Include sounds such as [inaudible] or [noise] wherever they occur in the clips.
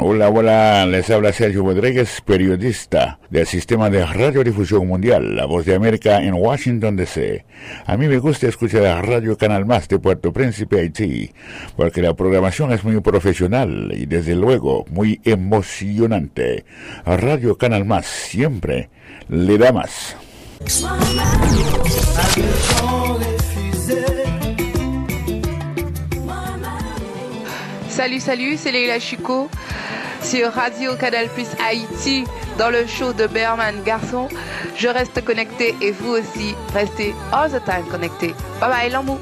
Hola, hola, les habla Sergio Rodríguez, periodista del Sistema de Radiodifusión Mundial, La Voz de América en Washington, D.C. A mí me gusta escuchar la Radio Canal Más de Puerto Príncipe, Haití, porque la programación es muy profesional y desde luego muy emocionante. Radio Canal Más siempre le da más. Salut, salut, c'est Leila Chico sur Radio Canal Plus Haïti dans le show de Berman Garçon. Je reste connecté et vous aussi, restez all the time connecté. Bye bye, l'amour.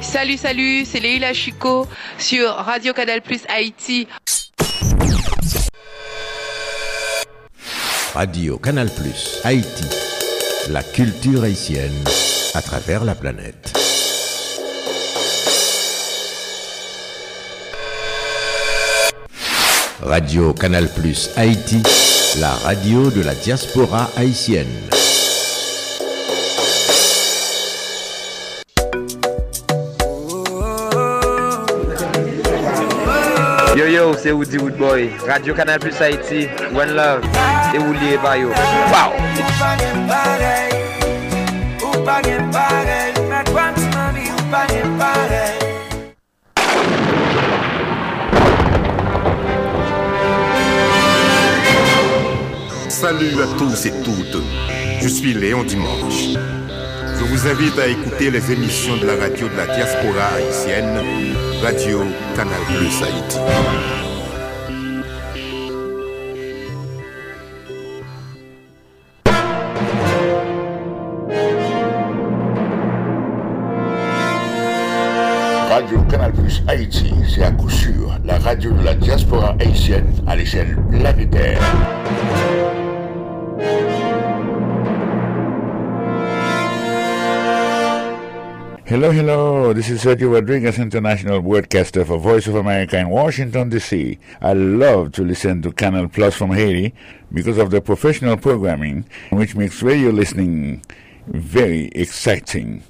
Salut, salut, c'est Leila Chico sur Radio Canal Plus Haïti. Radio Canal Plus Haïti. La culture haïtienne à travers la planète. Radio Canal Plus Haïti, la radio de la diaspora haïtienne. Yo yo, c'est Woody Woodboy, Radio Canal Plus Haïti, One Love, et Woody Bayo. Wow! Salut à tous et toutes, je suis Léon Dimanche. Je vous invite à écouter les émissions de la radio de la diaspora haïtienne, Radio Canal Plus Haïti. Radio Canal Plus Haïti, c'est à coup sûr la radio de la diaspora haïtienne à l'échelle planétaire. Hello, hello. This is Sergio Rodriguez, international broadcaster for Voice of America in Washington, D.C. I love to listen to Canal Plus from Haiti because of the professional programming, which makes radio listening very exciting.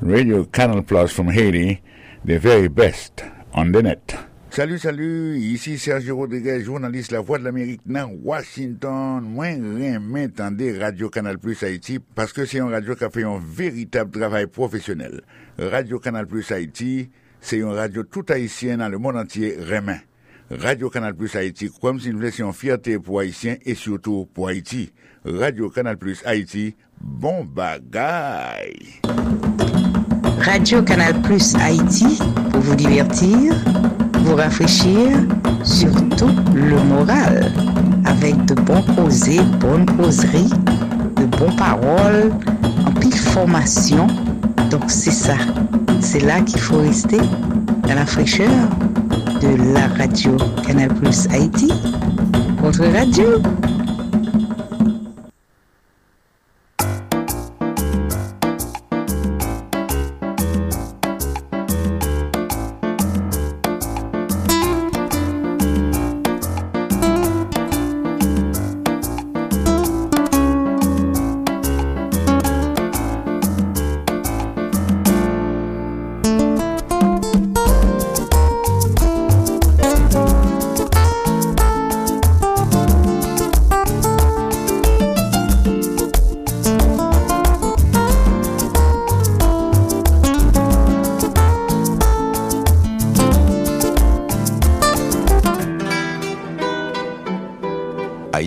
Radio Canal Plus from Haiti, the very best on the net. Salut, salut, ici Sergio Rodriguez, journaliste La Voix de l'Amérique dans Washington. Moi, rien m'entendait Radio Canal Plus Haïti parce que c'est une radio qui a fait un véritable travail professionnel. Radio Canal Plus Haïti, c'est une radio tout haïtienne dans le monde entier, remet. Radio Canal Plus Haïti, comme si nous laissions fierté pour Haïtiens et surtout pour Haïti. Radio Canal Plus Haïti, bon bagaille. Radio Canal Plus Haïti, pour vous divertir, vous rafraîchir, surtout le moral, avec de bons causés, bonnes causeries, de bonnes paroles, en pile formation. Donc c'est ça, c'est là qu'il faut rester, dans la fraîcheur de la radio Canal Plus Haïti, votre radio.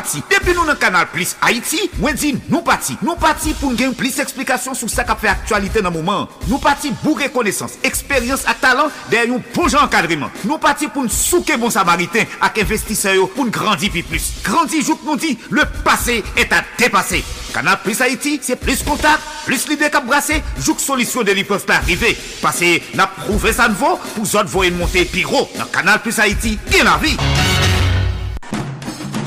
pati. Depi nou nan kanal Plus Haiti, mwen di nou pati. Nou pati pou gen plis eksplikasyon sou sa ka fe aktualite nan mouman. Nou pati bou rekonesans, eksperyans ak talant der yon bon poujan enkadriman. Nou pati pou n souke bon samariten ak investiseyo pou n grandi pi plus. Grandi jouk nou di, le pase et a depase. Kanal Plus Haiti, se plis kontak, plis lide kap brase, jouk solisyon de li peuf pa arrive. Pase na prouve sa nvo pou zot voyen monte pi ro. Nan kanal Plus Haiti, gen la vi.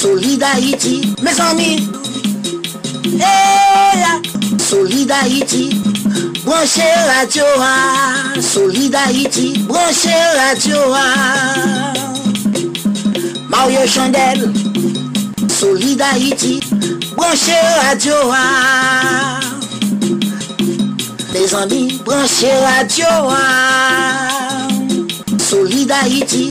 Solidarity, mes amis. Eh, hey, la. Solidarity, branchez radio. Solidarity, branchez radio. Mario Chandel, Solidarity, branchez radio. Mes amis, branchez radio. Solidarity.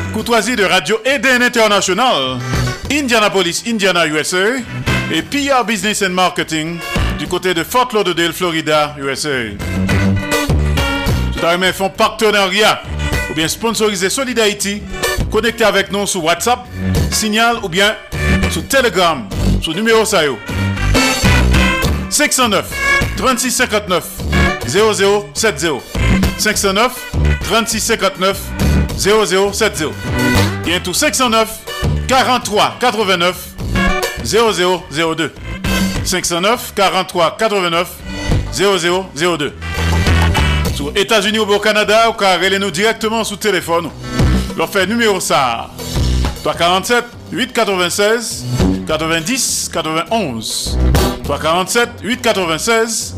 Courtoisie de Radio Eden International, Indianapolis, Indiana, USA. Et PR Business and Marketing du côté de Fort Lauderdale, Florida, USA. Tout à font partenariat ou bien sponsoriser Solid Haïti connectez avec nous sur WhatsApp, Signal ou bien sur Telegram, sur numéro SAYO. 509 3659 0070 509 3659 0070 et tout 509 43 89 0002 509 43 89 0002 Sur États-Unis ou au Canada, ou car nous directement sous téléphone leur fait numéro ça. 347 896 90 91. 347 896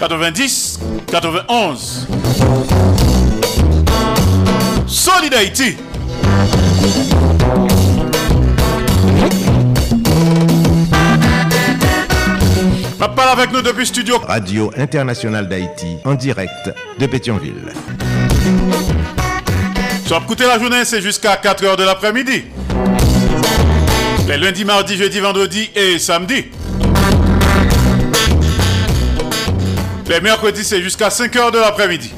90 91. Solidarité. parle avec nous depuis studio Radio Internationale d'Haïti en direct de Pétionville. Soit écouter la journée, c'est jusqu'à 4h de l'après-midi. Les lundis, mardi, jeudi, vendredi et samedi. Les mercredis, c'est jusqu'à 5h de l'après-midi.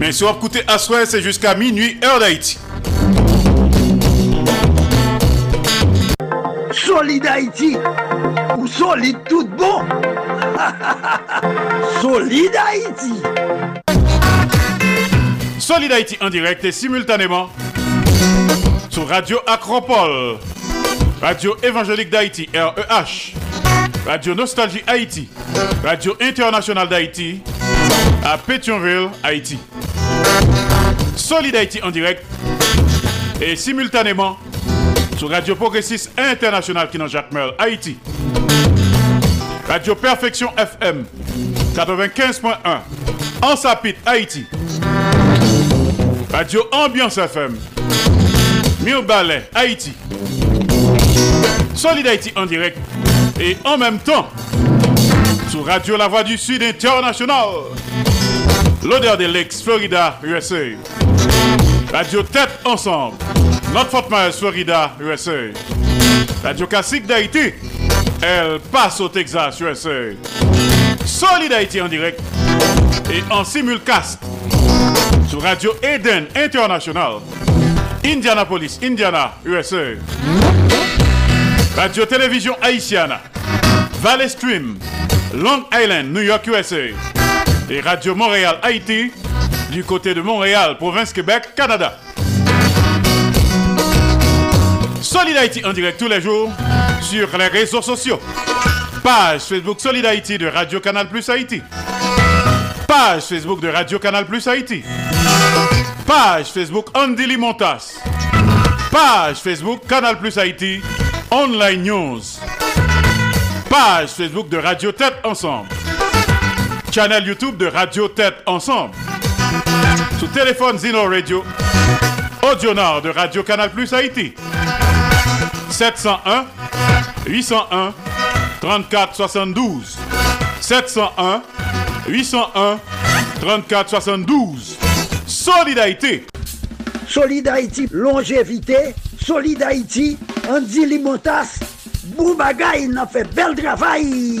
Mais si vous écoutez à soir, c'est jusqu'à minuit, heure d'Haïti. Solid Haïti, ou solide tout bon. [laughs] Solid Haïti. Solid Haïti en direct et simultanément sur Radio Acropole, Radio Évangélique d'Haïti, REH, Radio Nostalgie Haïti, Radio Internationale d'Haïti, à Pétionville, Haïti. Solid Haïti en direct et simultanément sur Radio Progressiste International qui dans Jacques Merle, Haïti. Radio Perfection FM 95.1 en Sapit, Haïti. Radio Ambiance FM Mille Ballet, Haïti. Solid Haïti en direct et en même temps sur Radio La Voix du Sud International. L'odeur des Lakes, Florida, USA. Radio Tête Ensemble. Notre Fort Myers, Florida, USA. Radio Classique d'Haïti. Elle passe au Texas, USA. Solid Haïti en direct et en simulcast sur Radio Eden International. Indianapolis, Indiana, USA. Radio Télévision Haïtiana. Valley Stream, Long Island, New York, USA. Et Radio Montréal, Haïti, du côté de Montréal, province Québec, Canada. Solid Haïti en direct tous les jours sur les réseaux sociaux. Page Facebook Solid Haïti de Radio Canal Plus Haïti. Page Facebook de Radio Canal Plus Haïti. Page Facebook Andy Limontas. Page Facebook Canal Plus Haïti. Online News. Page Facebook de Radio Tête Ensemble. Channel YouTube de Radio Tête Ensemble. Sous téléphone Zino Radio. Audio Nord de Radio Canal Plus Haïti. 701 801 34 72. 701 801 34 72. Solid Haïti. Solid Haïti, longévité. Solid Haïti, Andy Limotas. Boubagaï, il a fait bel travail.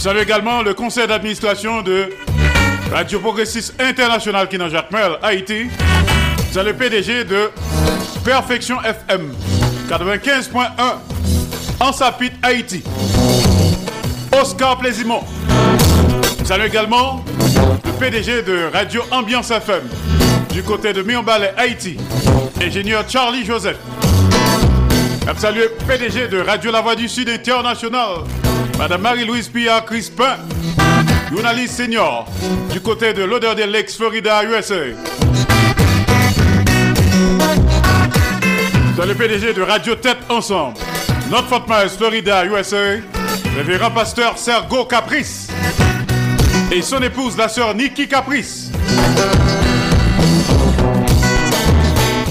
Nous saluons également le conseil d'administration de Radio Progressiste International qui Jacques Merle, Haïti. C'est le PDG de Perfection FM 95.1 en Sapit, Haïti. Oscar Plaisimont. Salut également le PDG de Radio Ambiance FM du côté de Mionbalais, Haïti. Ingénieur Charlie Joseph. Salut PDG de Radio La Voix du Sud International. Madame Marie-Louise Pia Crispin. Journaliste senior du côté de l'odeur des Lakes, Florida, USA. Dans le PDG de Radio Tête Ensemble, Notre Fort Myers, Florida, USA, révérend pasteur Sergo Caprice et son épouse, la sœur Nikki Caprice.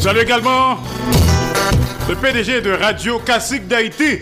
Salut également le PDG de Radio Classique d'Haïti.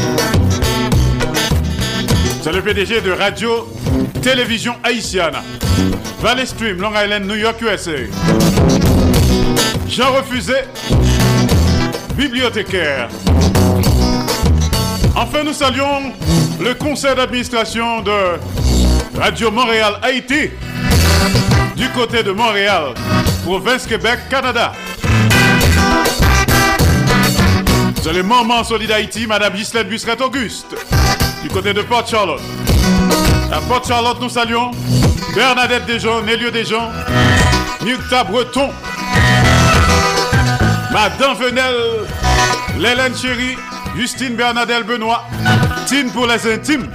C'est le PDG de Radio Télévision Haïtiana, Valley Stream, Long Island, New York, USA. Jean Refusé, bibliothécaire. Enfin, nous saluons le conseil d'administration de Radio Montréal Haïti, du côté de Montréal, province Québec, Canada. C'est le moment solide Haïti, Madame Ghislaine Busseret Auguste, du côté de Port Charlotte. À Port Charlotte, nous saluons Bernadette Desjons, Nélieu Desjons, Nukta Breton, Madame Venel, Lélène Chéri, Justine Bernadette Benoît, Tine pour les intimes.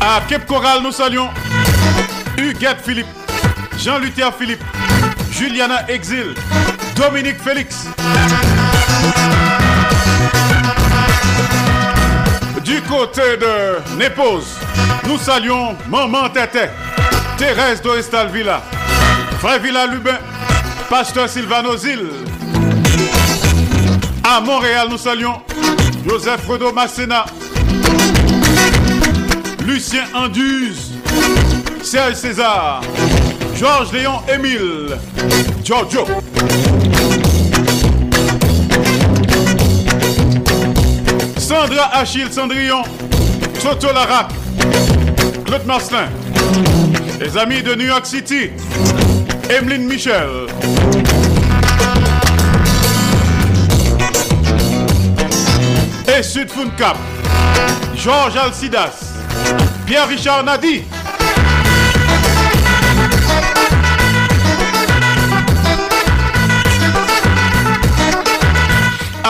À Cape Coral, nous saluons Huguette Philippe, Jean-Luther Philippe, Juliana Exil, Dominique Félix. Côté de Népose, nous saluons Maman Tété, Thérèse Doristal Villa, Frère Villa Lubin, Pasteur Sylvano Zil. À Montréal, nous saluons Joseph Fredo Massena, Lucien Anduze, Serge César, Georges Léon Émile, Giorgio. Sandra Achille Cendrillon, Toto Larac, Claude Marcelin, les amis de New York City, Emeline Michel. Et Sud Cap, Georges Alcidas, Pierre-Richard Nadi.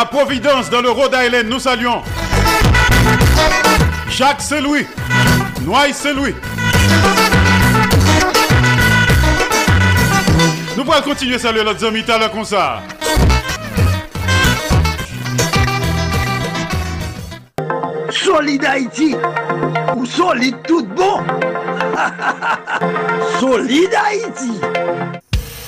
Providence, dans le Rhode Island, nous saluons Jacques Selouis, Noailles Selouis. Nous pourrons continuer à saluer notre amis à comme ça. Solide Haïti ou solide tout bon [laughs] Solide Haïti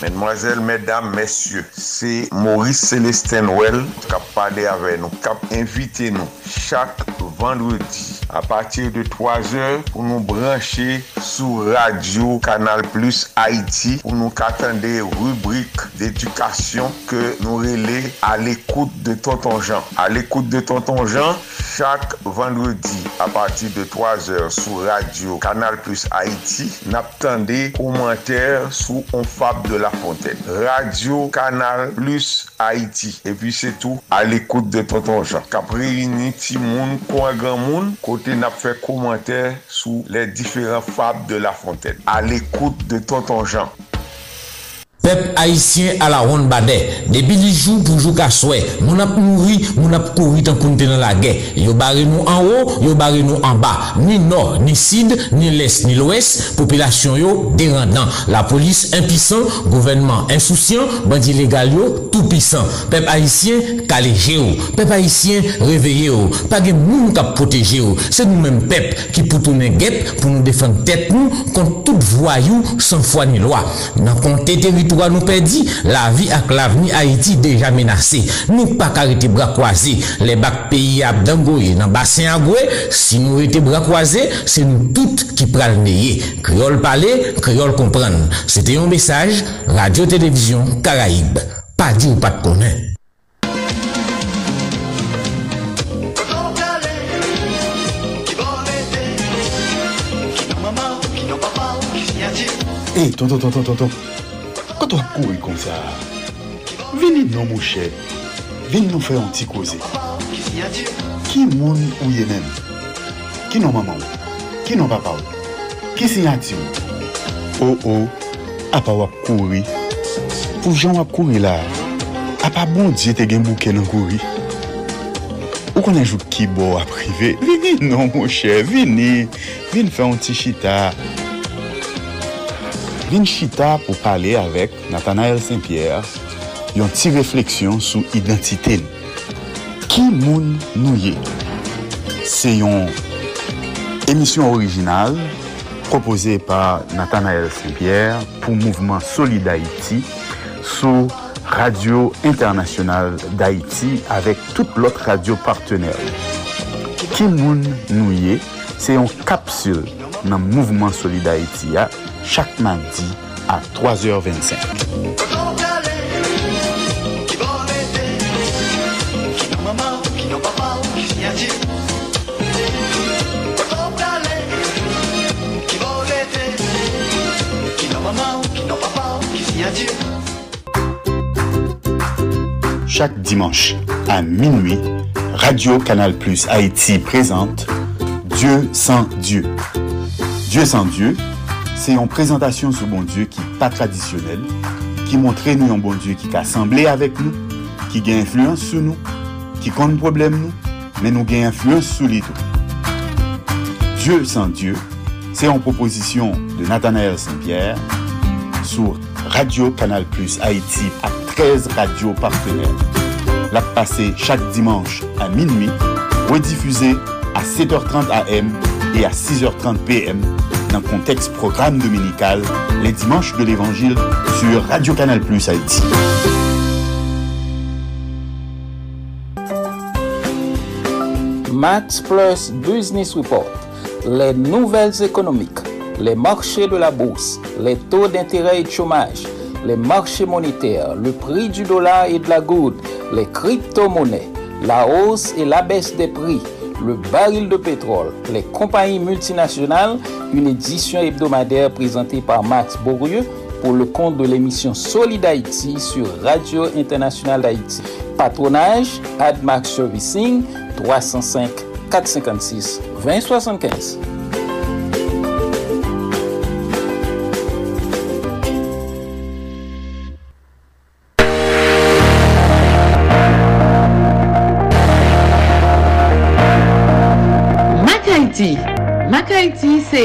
Mesdemoiselles, mesdames, messieurs, c'est Maurice Célestin Well qui a parlé avec nous, qui a invité nous chaque vendredi à partir de 3 heures pour nous brancher sur Radio Canal Plus Haïti pour nous attendre des rubriques d'éducation que nous relais à l'écoute de Tonton Jean. À l'écoute de Tonton Jean, chaque vendredi à partir de 3 heures sur Radio Canal Plus Haïti, n'attendez commentaires sous On Fab de la Fontaine. Radio Canal Plus Haïti. Et puis c'est tout à l'écoute de Tonton Jean. Capri réuni Timoun, Coin Grand Moun, côté n'a fait commentaire sous les différents fables de La Fontaine. À l'écoute de Tonton Jean. Peuple haïtien à la ronde badet. Depuis les jours pour jouer qu'à souhait. Mon ap mouri, mon ap couru tant qu'on dans la guerre. Yo barré nous en haut, yo barré nous en bas. Ni nord, ni sud, ni l'est, ni l'ouest. Population yo dérendant. La police impuissant, gouvernement insouciant, bandit légal yo tout puissant. Peuple haïtien calé géo. Peuple haïtien réveillé yo. Pas de moun qui protéger yo. C'est nous-mêmes peuple qui pour tourner guêpe pour nous défendre tête nous contre tout voyou sans foi ni loi. Dans compter territoire nous perdit, la vie avec l'avenir Haïti déjà menacée. Nous pas arrêter bras croisés. Les bacs pays à Dangoye, dans bassin à si nous étions bras croisés, c'est nous toutes qui pral neyer. Créole parler, créole comprendre. C'était un message, Radio-Télévision Caraïbe. Pas dit ou pas de connaître. Hey, tonton, tonton, tonton. Koto ap kouri kon sa, vini nan mou chè, vini nou fè an ti koze. Ki moun ou ye men? Ki nan maman ou? Ki nan papa ou? Ki si yati ou? Oh, oh, ou ou, ap a wap kouri. Pou jan wap kouri la, ap a bon diye te gen bouke nan kouri. Ou konen jou ki bo ap rive, vini nan mou chè, vini, vini fè an ti chita. vin chita pou pale avek Nathanael Saint-Pierre yon ti refleksyon sou identite. Ki moun nou ye? Se yon emisyon orijinal propose pa Nathanael Saint-Pierre pou Mouvement Solid Haïti sou Radio Internasyonal d'Haïti avek tout lot radio partenèl. Ki moun nou ye? Se yon kapsul nan Mouvement Solid Haïti ya chaque mardi à 3h25. Chaque dimanche à minuit, Radio Canal Plus Haïti présente Dieu sans Dieu. Dieu sans Dieu, c'est une présentation sur bon Dieu qui n'est pas traditionnelle, qui montre nous un bon Dieu qui a assemblé avec nous, qui gagne influence sur nous, qui compte problème nous, mais nous gagne influence sur les tout. Dieu sans Dieu, c'est en proposition de Nathanaël Saint-Pierre sur Radio Canal Plus Haïti à 13 radios partenaires. La passée chaque dimanche à minuit, rediffusée à 7h30 AM et à 6h30 PM dans le contexte programme dominical les dimanches de l'Évangile sur Radio Canal Plus Haïti. Max Plus Business Report, les nouvelles économiques, les marchés de la bourse, les taux d'intérêt et de chômage, les marchés monétaires, le prix du dollar et de la goutte, les crypto-monnaies, la hausse et la baisse des prix, le baril de pétrole, les compagnies multinationales, une édition hebdomadaire présentée par Max Bourrieux pour le compte de l'émission Solid Haïti sur Radio Internationale d'Haïti. Patronage, AdMax Servicing, 305 456 2075. Mak Haiti se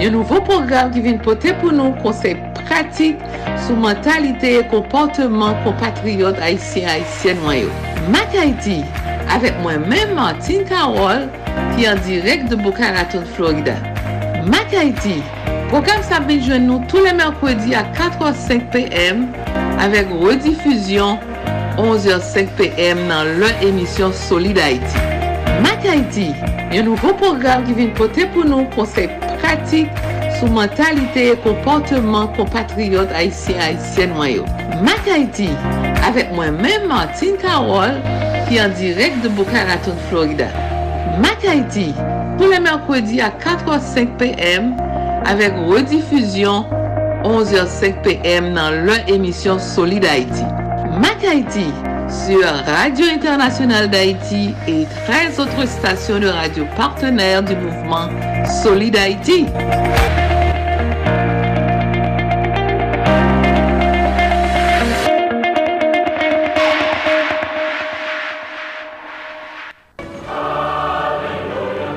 yon nouvo program ki vin pote pou nou konsep pratik sou mentalite e komporteman kompatriot Haitien Haitien wanyo. Mak Haiti, avek mwen men Martin Karol ki an direk de Boca Raton, Florida. Mak Haiti, program sa binjwen nou tou le merkwedi a 4h05 pm avek redifuzyon 11h05 pm nan lè emisyon Solid Haiti. Black Haiti, yon nouvo program ki vin pote pou nou konsey pratik sou mentalite e komporteman kompatriot Haitien Haitien wanyo. Mak Haiti, avek mwen men Martin Karol ki an direk de Boca Raton, Florida. Mak Haiti, pou le merkwedi a 4h05 pm avek redifuzyon 11h05 pm nan lè emisyon Solid Haiti. Mak Haiti, sur Radio Internationale d'Haïti et 13 autres stations de radio partenaires du mouvement Solid Haïti.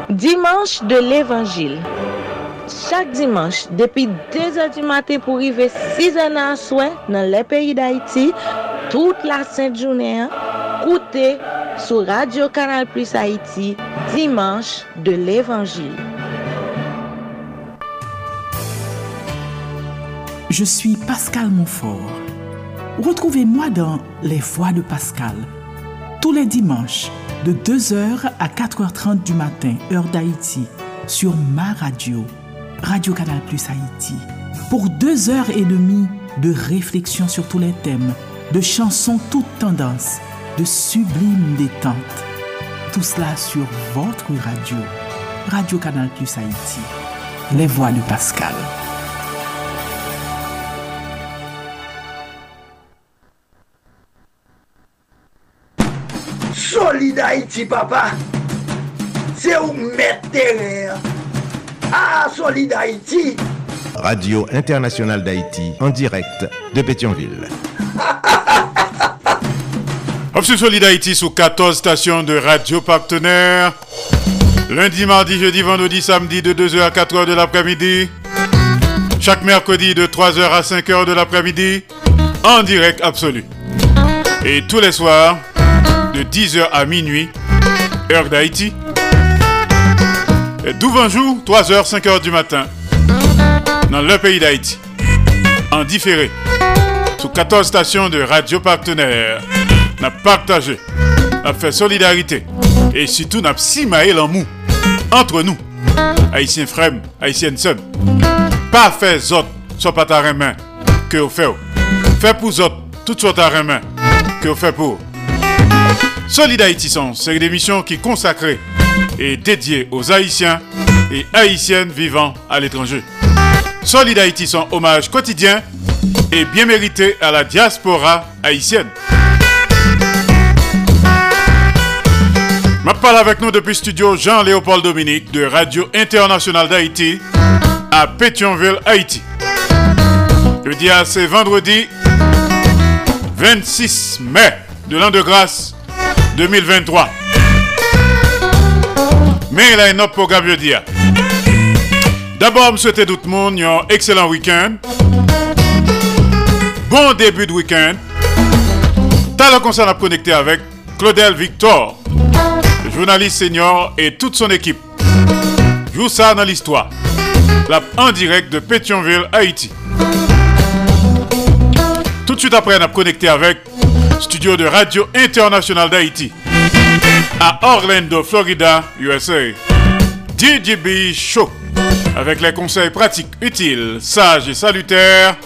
Dimanche de l'Évangile. Chaque dimanche, depuis 2h du matin pour arriver 6h à soir dans les pays d'Haïti, toute la sainte journée, écoutez sur Radio Canal Plus Haïti, dimanche de l'Évangile. Je suis Pascal Montfort. Retrouvez-moi dans Les Voix de Pascal, tous les dimanches, de 2h à 4h30 du matin, heure d'Haïti, sur ma radio, Radio Canal Plus Haïti, pour deux heures et demie de réflexion sur tous les thèmes, de chansons toutes tendances, de sublimes détentes. Tout cela sur votre radio, Radio Canal Plus Haïti, Les Voix de Pascal. Solid Haïti, papa. C'est où mettre terrain. Ah, Solid Haïti. Radio Internationale d'Haïti, en direct de Pétionville. Option Solid Haïti sous 14 stations de radio partenaires. Lundi, mardi, jeudi, vendredi, samedi de 2h à 4h de l'après-midi. Chaque mercredi de 3h à 5h de l'après-midi. En direct absolu. Et tous les soirs de 10h à minuit, heure d'Haïti. Et jour, 3h, 5h du matin, dans le pays d'Haïti. En différé, sous 14 stations de radio partenaires. N'a partagé, n'a fait solidarité. Et surtout, n'a simaé l'amour entre nous, haïtiens frères, haïtiennes sœurs. Pas fait zot, soit pas ta main, que vous faites. Fait pour zot, tout soit ta main, que vous faites pour. Solid Haïti c'est une émission qui est consacrée et dédiée aux Haïtiens et Haïtiennes vivant à l'étranger. Solid Haïti hommage quotidien et bien mérité à la diaspora haïtienne. Je parle avec nous depuis studio Jean-Léopold Dominique de Radio Internationale d'Haïti à Pétionville, Haïti. Dis à c'est vendredi 26 mai de l'an de grâce 2023. Mais il a un autre programme de dire. D'abord, je souhaite tout le monde un excellent week-end. Bon début de week-end. T'as le concert à connecter avec Claudel Victor, le journaliste senior et toute son équipe. Joue ça dans l'histoire. En direct de Pétionville, Haïti. Tout de suite après, on a connecté avec studio de Radio International d'Haïti à Orlando, Florida, USA. DJB Show avec les conseils pratiques utiles, sages et salutaires,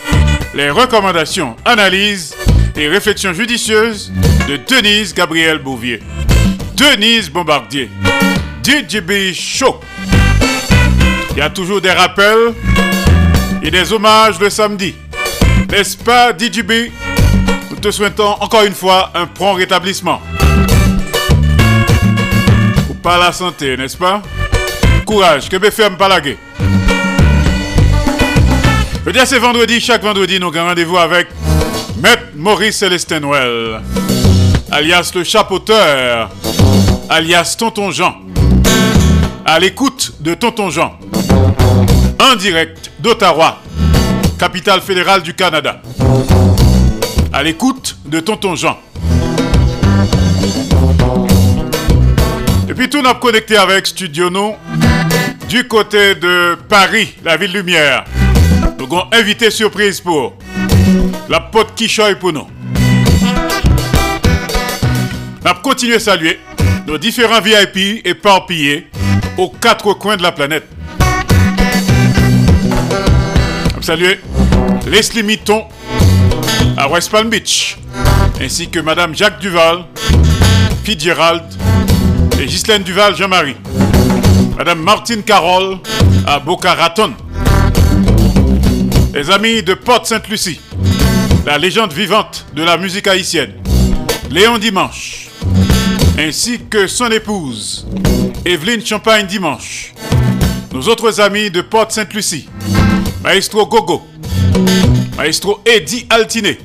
les recommandations, analyses et réflexions judicieuses de Denise Gabriel Bouvier. Denise Bombardier. DJB Show. Il y a toujours des rappels et des hommages le samedi. N'est-ce pas, DJB Nous te souhaitons encore une fois un prompt rétablissement. Ou pas la santé, n'est-ce pas? Courage, que BFM pas la Je veux dire, c'est vendredi. Chaque vendredi, nous avons rendez-vous avec Maître Maurice Célestin Noël, alias le chapeauteur, alias Tonton Jean. À l'écoute de Tonton Jean, en direct d'Ottawa, capitale fédérale du Canada. À l'écoute de Tonton Jean. Et puis tout n'a connecté avec Studio No du côté de Paris, la ville lumière. Nous avons invité surprise pour la pote Kishoy pour nous. Avons continué à saluer différents VIP éparpillés aux quatre coins de la planète. Saluer Leslie Mitton à West Palm Beach, ainsi que Madame Jacques Duval, Fitzgerald et Ghislaine Duval Jean-Marie. Madame Martine Carole à Boca Raton. Les amis de Porte Sainte-Lucie, la légende vivante de la musique haïtienne, Léon Dimanche, ainsi que son épouse, Evelyne Champagne Dimanche. Nos autres amis de Porte Sainte-Lucie, Maestro Gogo, Maestro Eddie Altiné,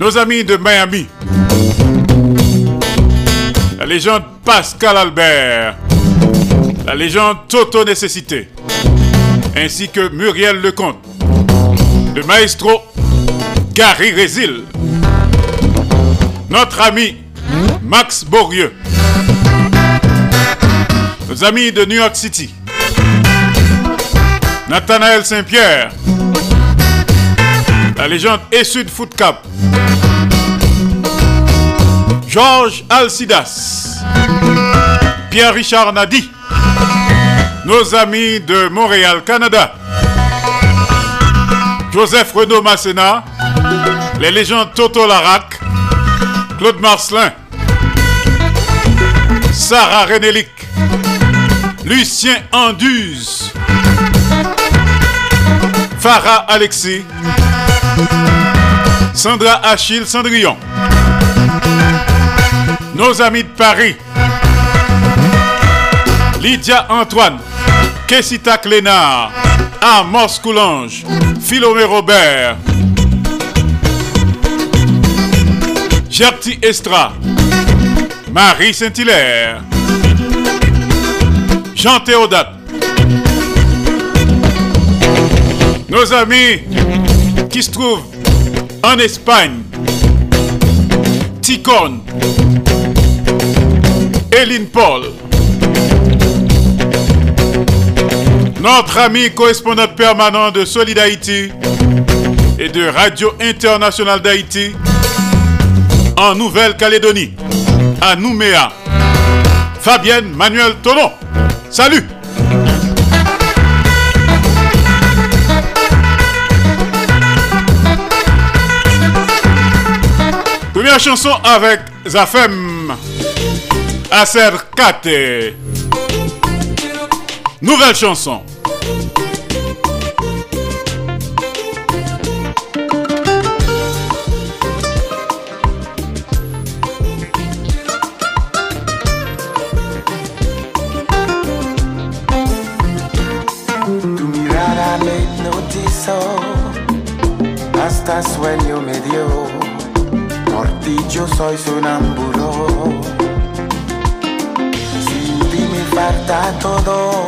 nos amis de Miami, la légende Pascal Albert, la légende Toto Nécessité, ainsi que Muriel Lecomte, le maestro Gary Résil, notre ami Max Bourrieux, nos amis de New York City, Nathanaël Saint-Pierre, la légende Essud Foot Cup, Georges Alcidas, Pierre-Richard Nadi, nos amis de Montréal, Canada, Joseph Renaud Masséna, les légendes Toto Larac, Claude Marcelin, Sarah Renélic, Lucien Anduze, Farah Alexis, Sandra Achille Cendrillon, nos amis de Paris, Lydia Antoine, Kessita Clénard, Amos Coulange, Philomé Robert, Gerti Estra, Marie Saint-Hilaire, Jean Théodate, nos amis qui se trouvent en Espagne, Ticone, Eline Paul, notre ami correspondant permanent de Solid Haïti et de Radio Internationale d'Haïti en Nouvelle-Calédonie, à Nouméa, Fabienne Manuel Tonon. Salut Première chanson avec Zafem Acercate. Nouvelle chanson. Sueño me dio. Por ti yo soy sonámbulo. Sin ti me falta todo.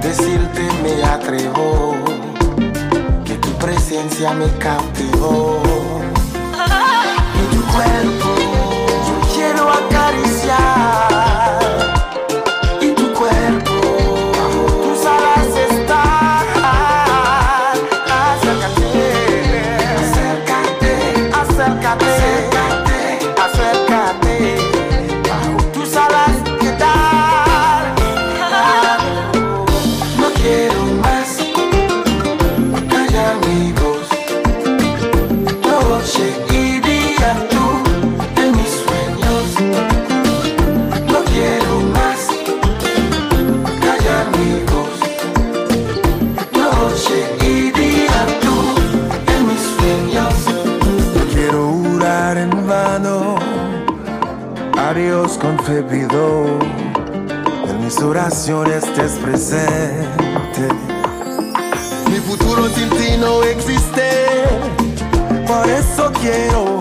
Decirte me atrevo. Que tu presencia me cautivó. Y tu cuerpo yo quiero acariciar. Mis oraciones estés presente. Mi futuro sin ti no existe. Por eso quiero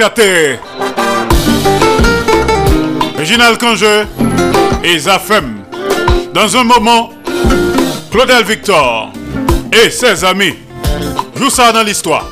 Acércate. Réginal Congé et Zafem. Dans un moment, Claudel Victor et ses amis jouent ça dans l'histoire.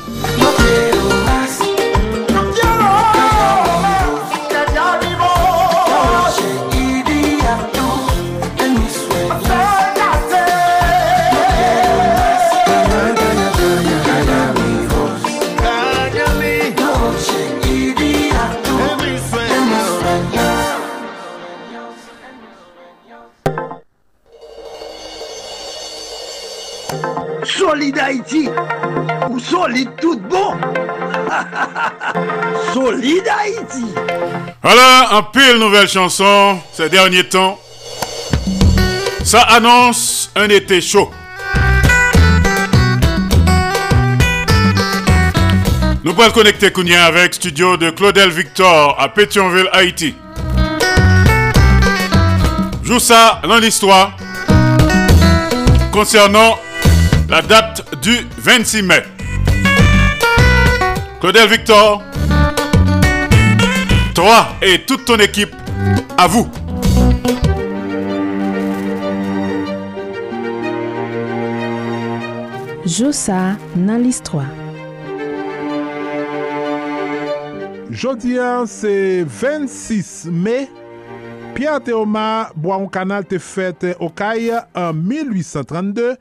Solide Haïti Voilà un pile nouvelle chanson ces derniers temps. Ça annonce un été chaud. Nous pourrons le connecter Kounia avec studio de Claudel Victor à Pétionville, Haïti. Joue ça dans l'histoire concernant la date du 26 mai. Claudel Victor, Toi et toute ton équipe, à vous. Joussa nan l'histoire. Jodian se 26 me, Pierre Théoma Bois-Oncanal te fète Okaye en 1832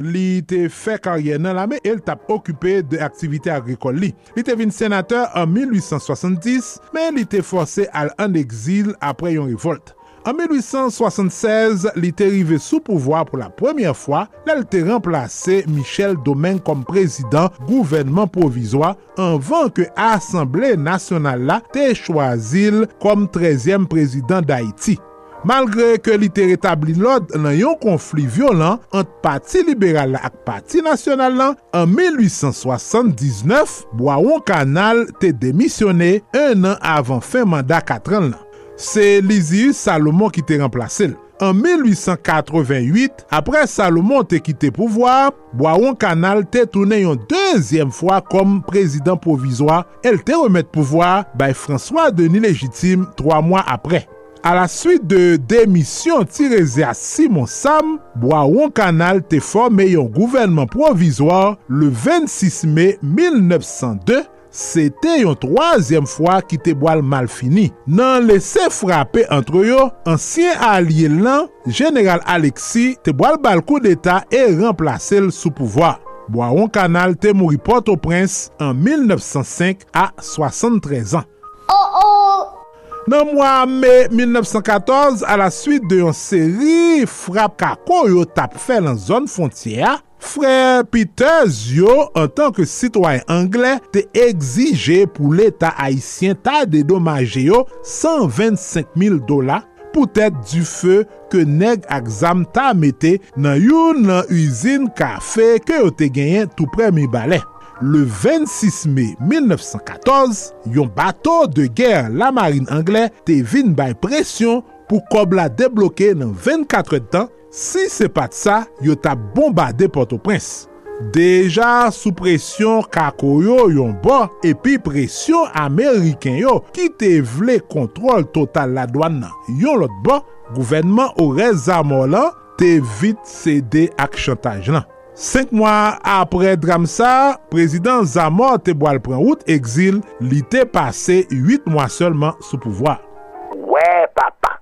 li te fè karye nan la lame el tap okupè de aktivite agrikol li. Li te vin senateur an 1870, men li te force al an exil apre yon revolt. An 1876, li te rive sou pouvoi pou la premiye fwa, lal te remplase Michel Domingue kom prezident gouvenman provizwa anvan ke Assemblée Nationale la te chwazil kom 13e prezident d'Haïti. Malgre ke li te retabli lod nan yon konflik violent ant pati liberal la ak pati nasyonal lan, an 1879, Boaon Kanal te demisyone un an avan fin mandat 4 an lan. Se Lizius Salomon ki te remplase l. An 1888, apre Salomon te kite pouvoar, Boaon Kanal te toune yon dezyem fwa kom prezident provizwa, el te remet pouvoar bay François Denis Legitime 3 mwa apre. A la suite de demisyon tireze a Simon Sam, Boaron Kanal te forme yon gouvernement provisoar le 26 mai 1902, se te yon troasyem fwa ki te boal mal fini. Nan lese frape antre yo, ansyen alye lan, General Alexis te boal bal kou d'Etat e remplase l sou pouvoi. Boaron Kanal te mouri Port-au-Prince an 1905 a 73 an. Nan mwa me 1914, a la suite de yon seri frap kako yo tap fe lan zon fontya, frè Peters yo, an tanke sitwoyen Anglè, te egzije pou l'Etat Haitien ta dedomaje yo 125.000 dola pou tèt du fe ke neg ak zam ta mette nan yon nan usine kafe ke yo te genyen tout premi balè. Le 26 mai 1914, yon bato de ger la marine angle te vin bay presyon pou kob la debloke nan 24 tan, si se pat sa yo ta bombade Port-au-Prince. Deja sou presyon kako yo yon bo epi presyon Ameriken yo ki te vle kontrol total la douan nan yon lot bo, gouvenman ou rezamo lan te vit sede ak chantaj lan. 5 mwa apre Dramsa, prezident Zamor te boal pran wout exil li te pase 8 mwa selman sou pouvoi. Wè papa!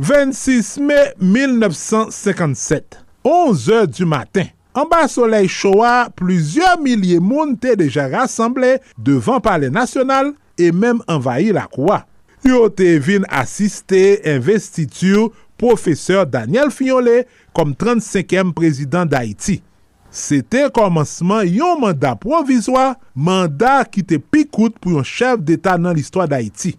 26 me 1957, 11 e du matin, an ba solei chowa, plusieurs millie moun te deja rassemble devan pale nasyonal e menm envayi la kouwa. Yo te vin asiste investitur profeseur Daniel Fignolé kom 35e prezident d'Haïti. Se te komanseman yon mandat provizwa, mandat ki te pikout pou yon chef d'Etat nan l'histoire d'Haïti.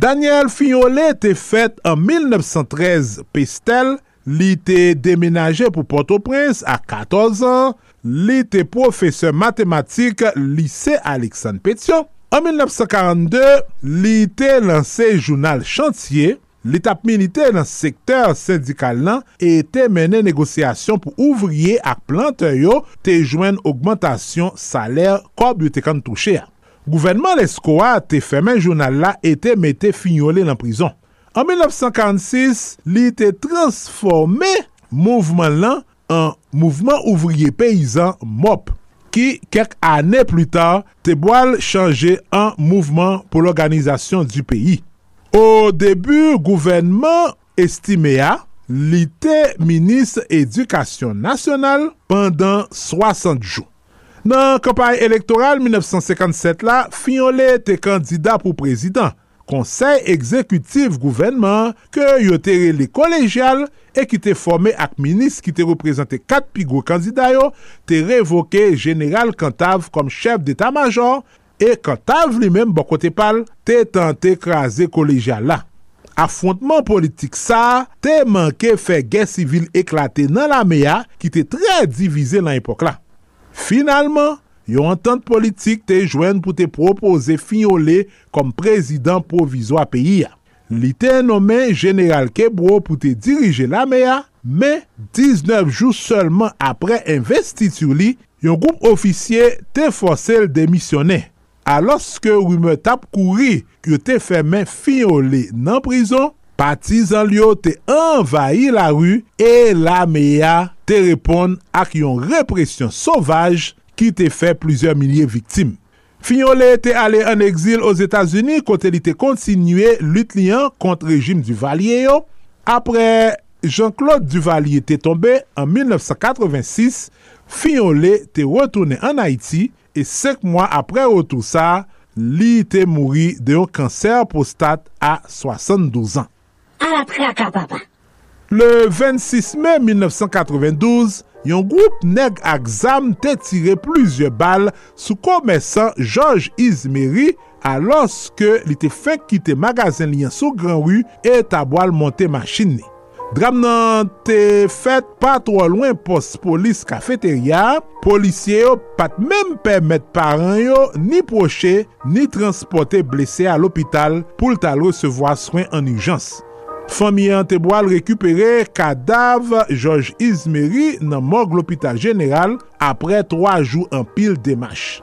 Daniel Fignolé te fet an 1913 pestel, li te demenaje pou Port-au-Prince a 14 an, li te profeseur matematik lise Alexandre Pétion. An 1942, li te lanse jounal Chantier, L'etap milite nan sektor syndikal nan e te mene negosyasyon pou ouvriye ak plante yo te jwen augmentation saler kob yo te kan touche a. Gouvenman leskoa te femen jounal la e te mette fignole nan prizon. An 1946, li te transforme mouvman lan an mouvman ouvriye peyizan MOP ki kek ane plu tar te boal chanje an mouvman pou l'organizasyon du peyi. Au debu, gouvenman estime a li te Minis Edukasyon Nasyonal pandan 60 jou. Nan kampay elektoral 1957 la, Finyonle te kandida pou prezident, konsey ekzekutif gouvenman ke yo tere li kolejyal e ki te forme ak minis ki te reprezente kat pigou kandida yo, te revoke General Kantav kom chef d'Etat-Major E kantav li menm bo kote pal, te tante kraze koleja la. Affontman politik sa, te manke fe gen sivil eklate nan la meya ki te tre divize nan epok la. Finalman, yon entente politik te jwen pou te propose Finyole kom prezident provizo a peyi ya. Li te nomen General Kebro pou te dirije la meya, men 19 jou seulement apre investitu li, yon goup ofisye te fosel demisyonè. aloske wime tap kouri ki yo te femen fiole nan prizon, patizan liyo te envayi la ru e la meya te repon ak yon represyon sovaj ki te fe plizye milye viktim. Finyole te ale an exil os Etats-Unis kote li te kontinue lut liyan kont rejim Duvalier yo. Apre Jean-Claude Duvalier te tombe en 1986, Finyole te retourne an Haiti e 5 mwa apre wotou sa, li te mouri de yon kanser prostat a 72 an. Al apre akapapa. Le 26 mai 1992, yon group neg aksam te tire plizye bal sou komesan George Izmeri alos ke li te fek kite magazen liyan sou gran ru e tabwal monte machin ni. Dram nan te fet pa tro lwen pos polis kafeterya, polisye yo pat menm permet paran yo ni proche ni transporte blese al opital pou ltal resevoa swen an urjans. Fami an te boal rekupere kadav George Izmeri nan morg l'opital general apre 3 jou an pil demache.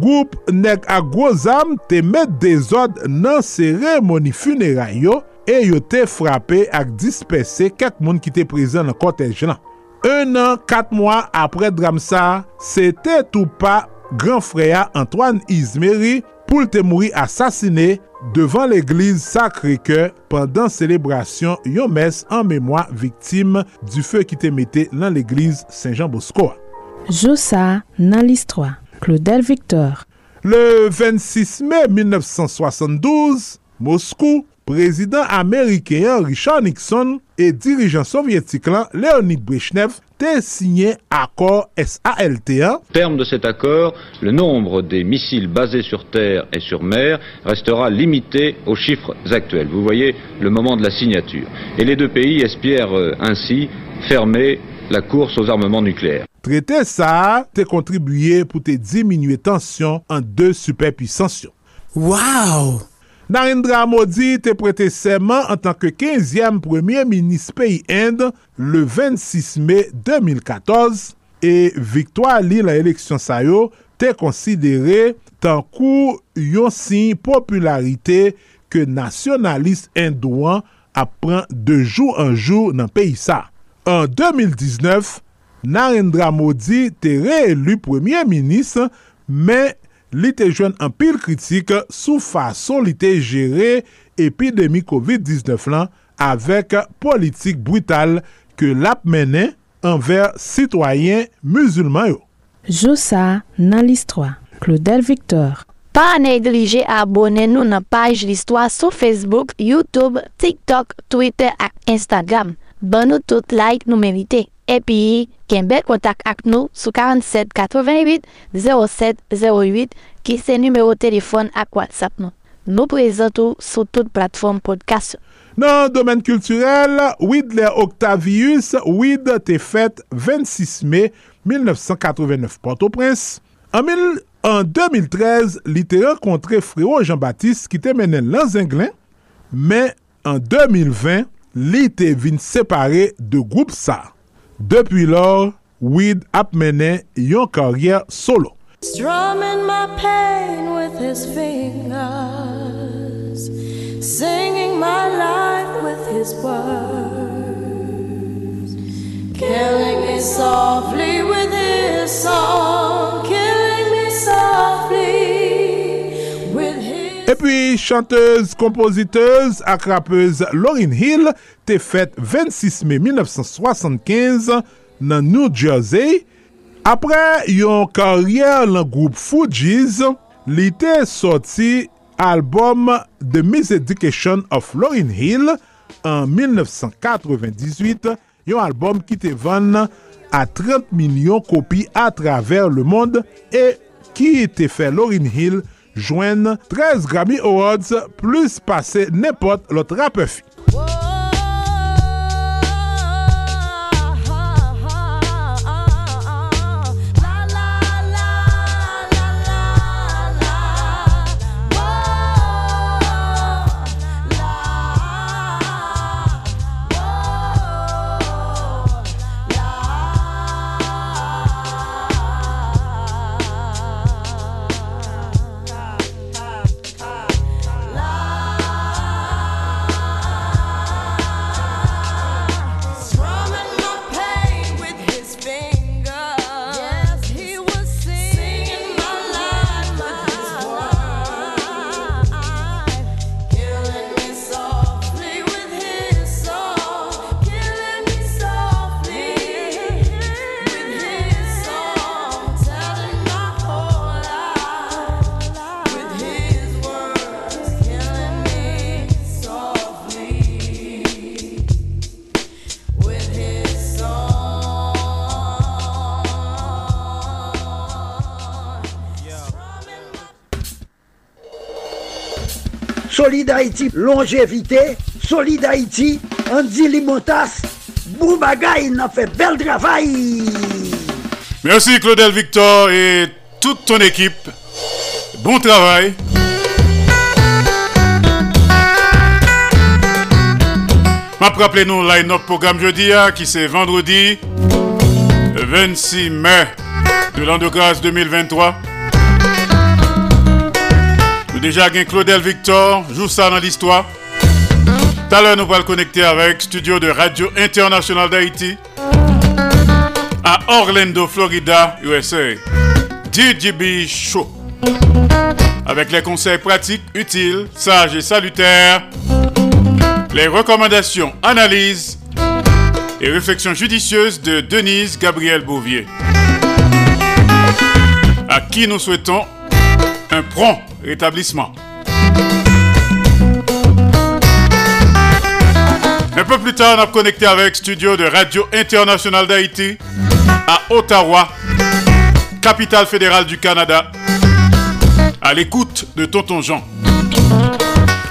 Goup nek a gozam te met dezod nan seremoni funeray yo e yo te frape ak dispese ket moun ki te prezen nan kotej nan. Un an, kat mwa apre dram sa, se te tou pa gran freya Antoine Izmeri pou te mouri asasine devan l'Eglise Sacré-Cœur pandan celebrasyon yon mes an memwa viktim du fe ki te mette nan l'Eglise Saint-Jean-Bosco. Joussa nan l'histoire. Claudel Victor Le 26 mai 1972, Moscou prezident américain Richard Nixon et dirigeant soviétique lan Leonid Brezhnev te signé accord SALT1. terme de cet accord, le nombre des missiles basés sur terre et sur mer restera limité aux chiffres actuels. Vous voyez le moment de la signature. Et les deux pays espèrent euh, ainsi fermer la course aux armements nucléaires. Traité ça te contribué pour te diminuer tension en deux superpuissances. Wow! Narendra Modi te prete seman an tanke 15e premier minis peyi Inde le 26 me 2014 e viktwa li la eleksyon sayo te konsidere tankou yon sin popularite ke nasyonalist Indouan apren de jou an jou nan peyi sa. An 2019, Narendra Modi te reelu premier minis men li te jwen an pil kritik sou fason li te jere epidemi COVID-19 lan avek politik brutal ke lap menen anver sitwayen musulman yo. Joussa nan listwa. Claudel Victor Pa neglije abone nou nan paj listwa sou Facebook, Youtube, TikTok, Twitter ak Instagram. Ban nou tout like nou merite. epi ken bel kontak ak nou sou 47 88 07 08 ki se numero telefon ak WhatsApp nou. Nou prezentou sou tout platform podcast. Nan domen kulturel, Widler Octavius, Wid te fet 26 me 1989 Port-au-Prince. An, an 2013, li te renkontre Freo Jean-Baptiste ki te menen lan Zenglen, men an 2020, li te vin separe de group sa. Depi lor, Wid ap menen yon karyer solo. Strumming my pain with his fingers, singing my life with his words, killing me softly with his song, killing me softly Epi, chanteuse, kompoziteuse ak rapeuse Lauryn Hill te fet 26 me 1975 nan New Jersey. Apre yon karyer lan group Fugees, li te soti album The Miseducation of Lauryn Hill an 1998, yon album ki te van a 30 milyon kopi a traver le mond e ki te fe Lauryn Hill jwen 13 Grammy Awards plus pase nepot lot rapefi. Solid Haïti, longévité, Solid Haïti, Andy Limotas, Boubagaï, n'a fait bel travail. Merci Claudel Victor et toute ton équipe. Bon travail. M'a rappelé nous line-up programme jeudi hein, qui c'est vendredi 26 mai de l'an de grâce 2023. Nous déjà gagné Claudel Victor, joue ça dans l'histoire. Tout à l'heure, nous allons connecter avec studio de Radio International d'Haïti à Orlando, Florida, USA. DJB Show. Avec les conseils pratiques, utiles, sages et salutaires, les recommandations, analyses et réflexions judicieuses de Denise Gabriel Bouvier. À qui nous souhaitons un prompt rétablissement. Un peu plus tard, on a connecté avec studio de Radio Internationale d'Haïti à Ottawa, capitale fédérale du Canada, à l'écoute de Tonton Jean.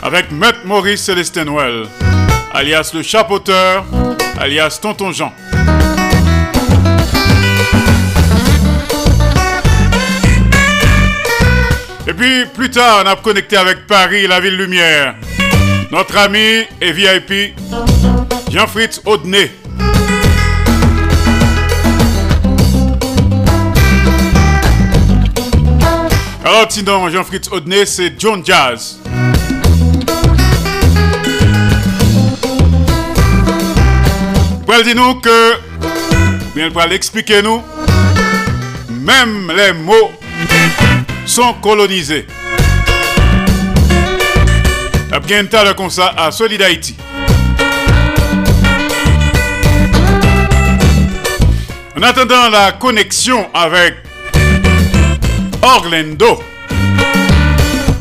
Avec Maître Maurice Célestin Well, alias le chapeauteur, alias Tonton Jean. Et puis plus tard, on a connecté avec Paris, la ville lumière. Notre ami et VIP, Jean-Fritz Audenay. Alors sinon, Jean-Fritz Audenay, c'est John Jazz. Pour nous que, bien pour expliquer nous, même les mots sont colonisés. Comme ça à Solid Haïti. En attendant la connexion avec Orlando,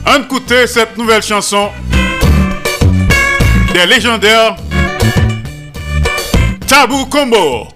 on écouter cette nouvelle chanson des légendaires Tabou Combo.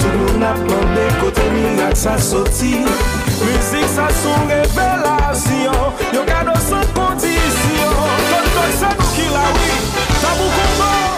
Tout moun ap mande kote mirak sa soti. Müzik sa son revelasyon. Yo kado san kondisyon. Kon kon se nou ki la wii Tabou kon bon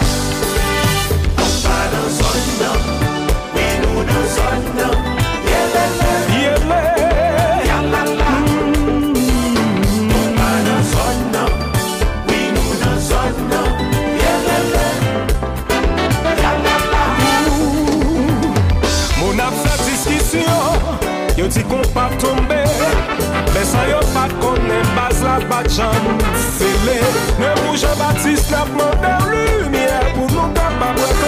batjan Sele, ne mou Jean-Baptiste la pman der lumiè Pou nou kapab wè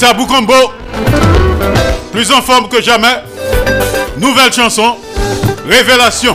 Tabou Combo. Plus en forme que jamais. Nouvelle chanson. Révélation.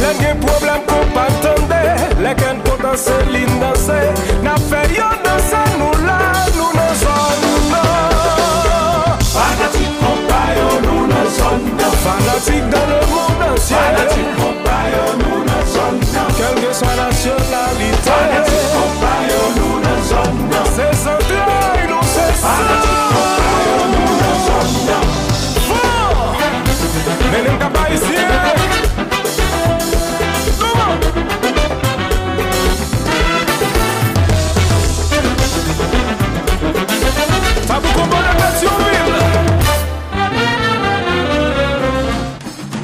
Lè gen problem kon pa tende Lè gen kontan se lin danse. Na fe yo danse nou la Nou nan zon nou nan. Fanatik kon pa yo nou nan zon nan. Fanatik dan le moun ansye Fanatik kon pa yo nou nan zon nan. Kelke sa nasyonalite Fanatik kon pa yo nou nan zon nan. Se san trai nou se san. Fanatik kon pa yo nou nan zon nan. Fon! Menen kapay siye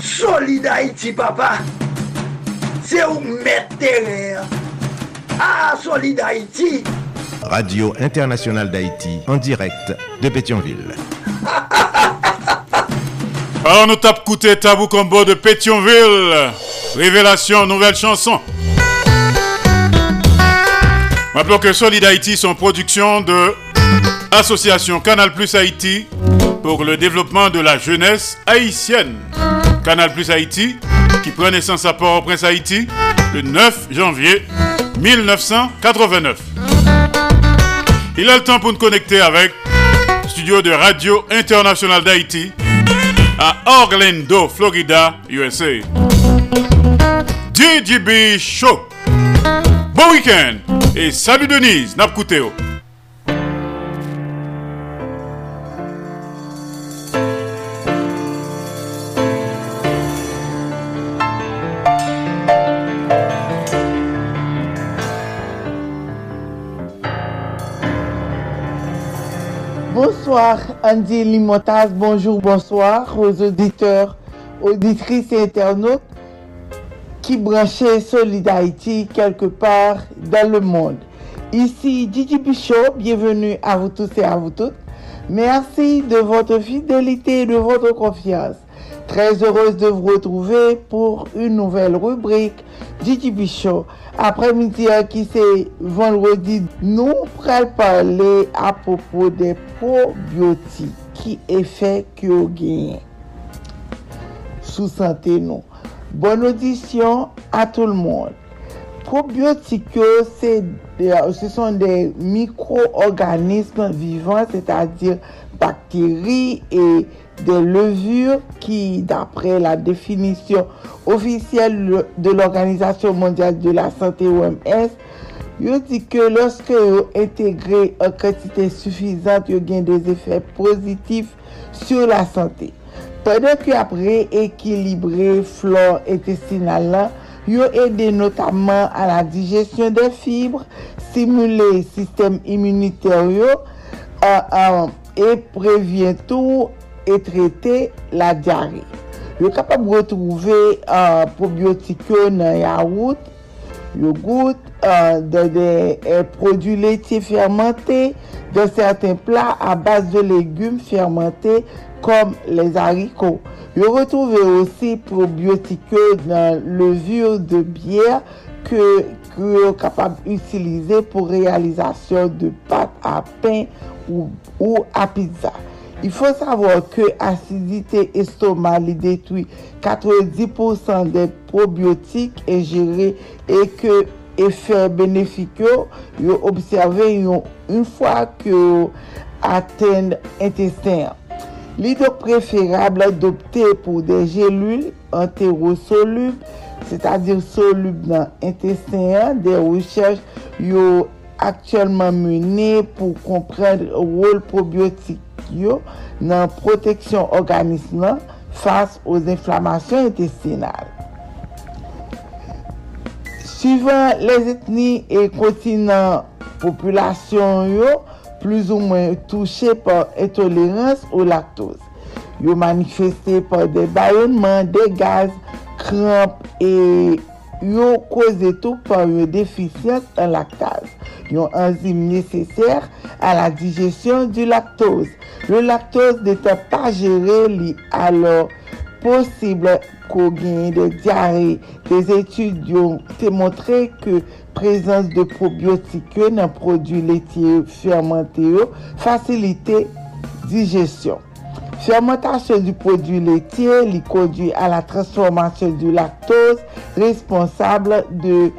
Solid Haïti, papa. C'est où mettre terrain. Ah, Solid Haïti. Radio Internationale d'Haïti, en direct de Pétionville. [laughs] Alors nous tape coûté Tabou Combo de Pétionville. Révélation, nouvelle chanson. Rappelons que Solid Haïti sont production de Association Canal Plus Haïti pour le développement de la jeunesse haïtienne. Canal Plus Haïti qui prend naissance à Port-au-Prince Haïti le 9 janvier 1989. Il a le temps pour nous connecter avec studio de Radio Internationale d'Haïti à Orlando, Florida, USA. DJB Show. Bon week-end et salut Denise, Napkouteo. Bonsoir Andy Limotas, bonjour, bonsoir aux auditeurs, auditrices et internautes qui branchaient Solid quelque part dans le monde. Ici Gigi Bichot, bienvenue à vous tous et à vous toutes. Merci de votre fidélité et de votre confiance. Très heureuse de vous retrouver pour une nouvelle rubrique Gigi Bichot. Apremidi an ki se vendredi, nou pral pale apopo de probiotik ki efek yo genyen sou sante nou. Bon audisyon a tout l moun. Probiotik yo se, se son de mikro-organisme vivan, se ta dir bakteri e des levures qui, d'après la définition officielle de l'Organisation mondiale de la santé OMS, yo di ke loske yo integre an kantite sufizante yo gen des efek pozitif sur la sante. Pwede ki apre ekilibre flor intestinal lan, yo ede notaman a la dijesyon de fibre, simule sistem immuniter yo, euh, euh, an an, e previen tou e trete la diare. Yo kapab retrouve uh, probiotik yo nan yaourt, yogout, uh, de, de eh, produ leti fermente, de certain plat a base de legume fermente kom les hariko. Yo retrouve osi probiotik yo nan levure de biyer ke yo kapab utilize pou realizasyon de pat a pen ou, ou a pizza. Il faut savoir que acidité estomale détruit 90% des probiotiques ingérés et que effet bénéfique yo observé une fois que atteint intestin. L'idée préférable d'opter pour des gélules entérosolubles, c'est-à-dire solubles dans l'intestin, des recherches yo aktyelman mene pou komprendre rol probiotik yo nan proteksyon organisman fas os inflamasyon intestinal. Suivant les etni et kontinant populasyon yo, plus ou mwen touche par etolerans ou laktos. Yo manifesté par de bayonman, de gaz, kramp et yon koze tou par yon defisyans an laktaz, yon enzim neseser a la dijesyon du laktoz. Le laktoz netan pa jere li alor posible ko genye de diare. Des etudes yon te montre ke prezans de probiotike nan prodou letye fermente yo fasilite dijesyon. Fermentasyon du prodou laitier li kondu a la transformasyon du laktose responsable de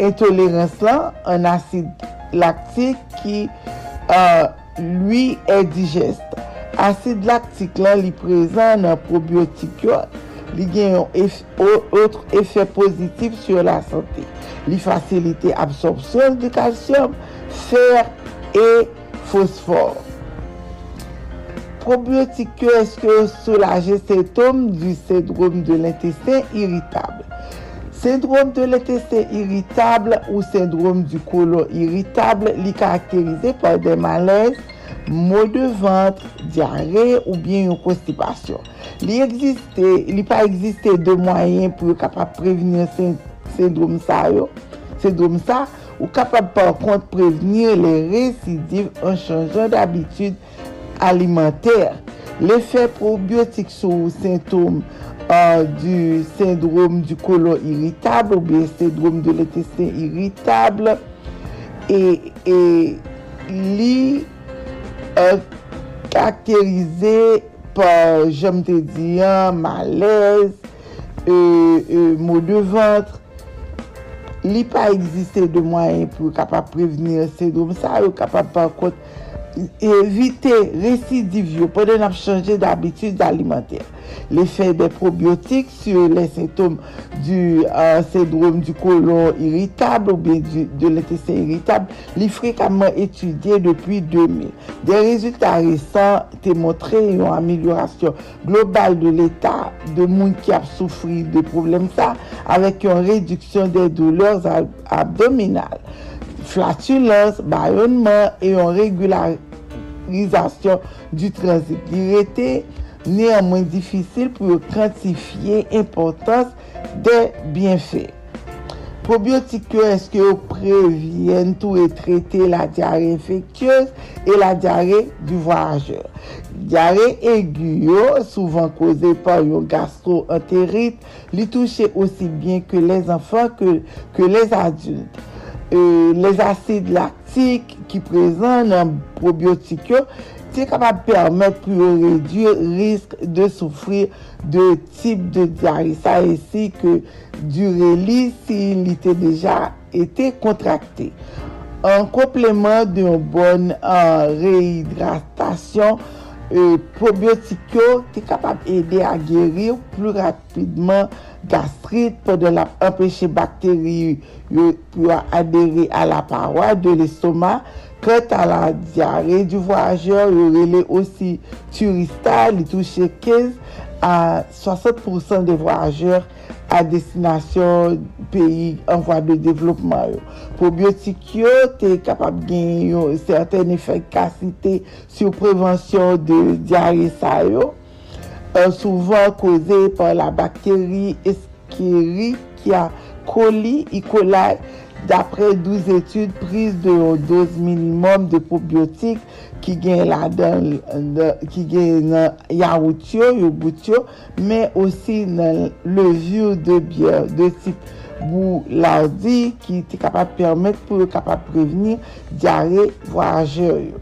intolérance lan an asid laktik ki euh, lui e digeste. Asid laktik lan li prezan nan probiotik yo li gen yon eff, otre efè pozitif sur la santé. Li fasilite absorpsyon du kalsyum, fer e fosfor. probiotik yo eske solaje setom du sendrom de l'intestin irritable. Sendrom de l'intestin irritable ou sendrom du kolon irritable li karakterize par de malez, mou de ventre, diare ou bien yon konstipasyon. Li, existe, li pa existe de mwayen pou yo kapap prevenir sendrom sa yo. Sendrom sa ou kapap par kont prevenir le residiv an chanjan d'abitude alimenter. L'effet probiotik sou sintom uh, du sindrom du kolon irritable ou bien sindrom de l'intestin irritable e li uh, kakterize par, jom te diyan, malez, e, e, euh, euh, mou de vantre. Li pa egziste de mwen pou kapap prevenir sindrom sa, ou kapap par kont éviter récidive yo, pendant n'a changer d'habitude alimentaire. L'effet des probiotiques sur les symptômes du euh, syndrome du côlon irritable ou bien de l'intestin irritable, li fréquemment étudié depuis 2000. Des résultats récents ont montré une amélioration globale de l'état de monde qui a souffert de problèmes ça, avec une réduction des douleurs ab- abdominales flatulence, ballonnement et une du transit. Il était néanmoins difficile pour quantifier l'importance des bienfaits. Probiotiques, est-ce que préviennent tout et traiter la diarrhée infectieuse et la diarrhée du voyageur? Diarrhée aiguë, yo, souvent causée par une gastro-entérite, lui touche aussi bien que les enfants que, que les adultes. Euh, les acides lactiques qui présentent dans probiotiques, yo, c'est capable de permettre pour réduire le risque de souffrir de type de diarrhée. Ça ainsi que durer s'il était déjà été contracté. En complément d'une bonne euh, réhydratation, euh, probiotique est capable d'aider à guérir plus rapidement gastrit pwede la empeshe bakteri yo pou adere a la parwa de l'estoma. Kret a la diare du voyajeur yo rele osi turista li touche 15 a 60% de voyajeur a destinasyon peyi an vwa de devlopman yo. Probiotik yo te kapab gen yo certaine efekasite sou prevensyon de diare sa yo. euh, souvent causée par la bactérie Escherichia coli E. coli d'après 12 études prises de yon dose minimum de probiotik ki gen la den, ki gen nan yaout yo, yo bout yo, men osi nan levyo de biyer de tip bou lardi ki te kapap permet pou yo kapap preveni diare voyaje yo.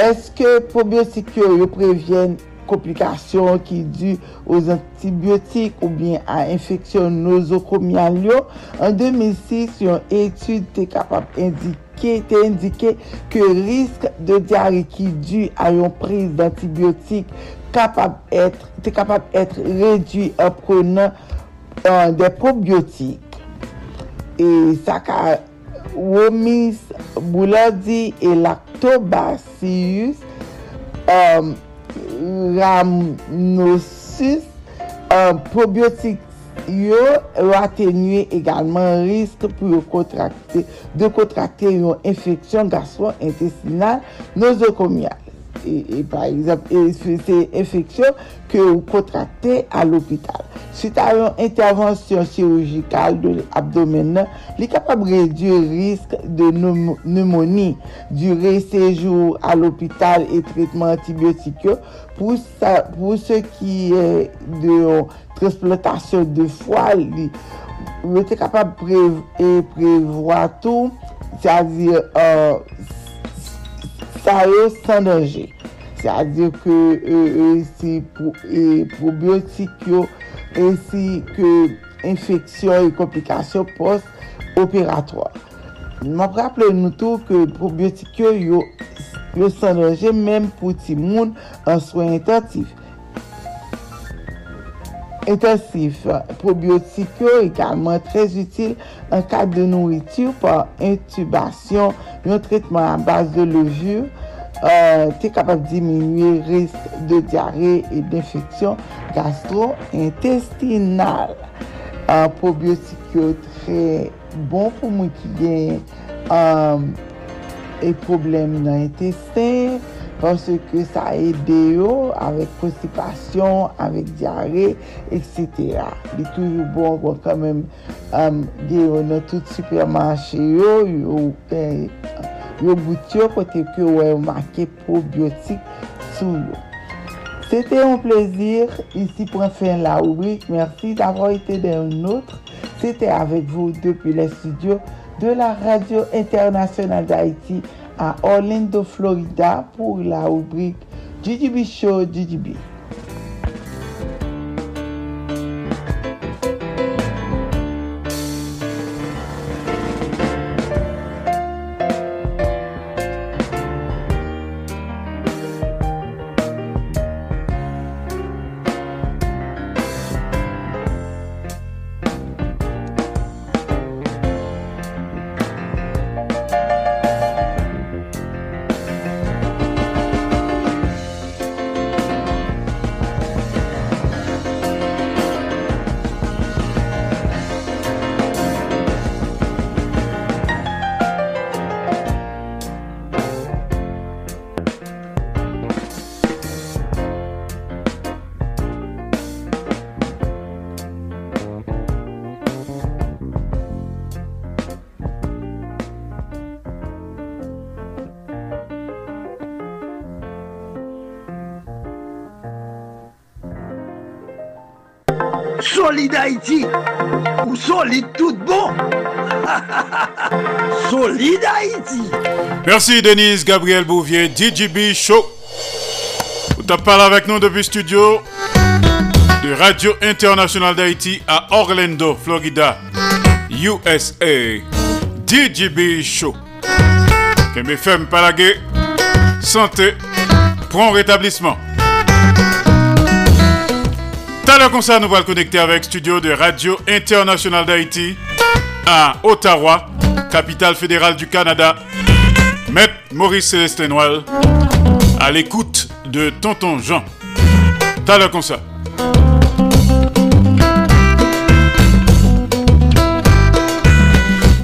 Eske probiotik yo yo prevyen komplikasyon ki du os antibiotik ou bien a infeksyon nozokomial yo. An 2006, yon etude te kapap indike, te indike ke risk de diare ki du a yon priz d'antibiotik kapap etre, te kapap etre redwi an pronan an euh, de probiotik. E sa ka womis, bouladi e laktobasius um, euh, ramnosis, um, probiotik yo atenye egalman risk pou yo kontrakte, de kontrakte yon infeksyon gastrointestinal nozokomial. Et, par exemple, c'est c'est infection que vous contractez à l'hôpital. Suite à une intervention chirurgicale de l'abdomen, il est capable de réduire le risque de pneumo- pneumonie, durée séjour à l'hôpital et traitement antibiotique. Pour, ça, pour ce qui est de transplantation de foie, il il était capable de prév- et prévoir tout, sa yo san denje. Sa adir ke e, e, si pou, e, probiotik yo, ensi ke infeksyon e komplikasyon post-operatoir. Mwen praple nou tou ke probiotik yo yo, yo san denje menm pou ti moun an soy intentif. intensif. Probiotik yo ekalman trez util an kat de nouritur par intubasyon yon tretman an base de levur euh, te kapab diminuye risk de diare et d'infeksyon gastro-intestinal. Uh, probiotik yo tre bon pou moun ki gen um, e euh, problem nan intestin Pansè ke sa e deyo avèk konstipasyon, avèk diare, etc. Li toujou bon kon kèmèm um, deyo nan tout supermanche yo, yo, eh, yo bout yo kote ke wè yo make probiotik sou yo. C'était un plaisir. Ici pour fin la rubrique. Merci d'avoir été d'un autre. C'était avec vous depuis les studios de la Radio Internationale d'Haïti. à Orlando, Florida pour la rubrique GGB Show GGB. Solide Haïti ou solide tout bon [laughs] Solide Haïti Merci Denise Gabriel Bouvier, DJB Show. Vous parlé avec nous depuis studio de Radio Internationale d'Haïti à Orlando, Florida, USA. DJB Show. Kembe FM Palagé, santé, prompt rétablissement. Comme ça, nous allons connecter avec studio de Radio Internationale d'Haïti à Ottawa, capitale fédérale du Canada. Maître Maurice Célestin Noël à l'écoute de Tonton Jean. À l'heure comme ça.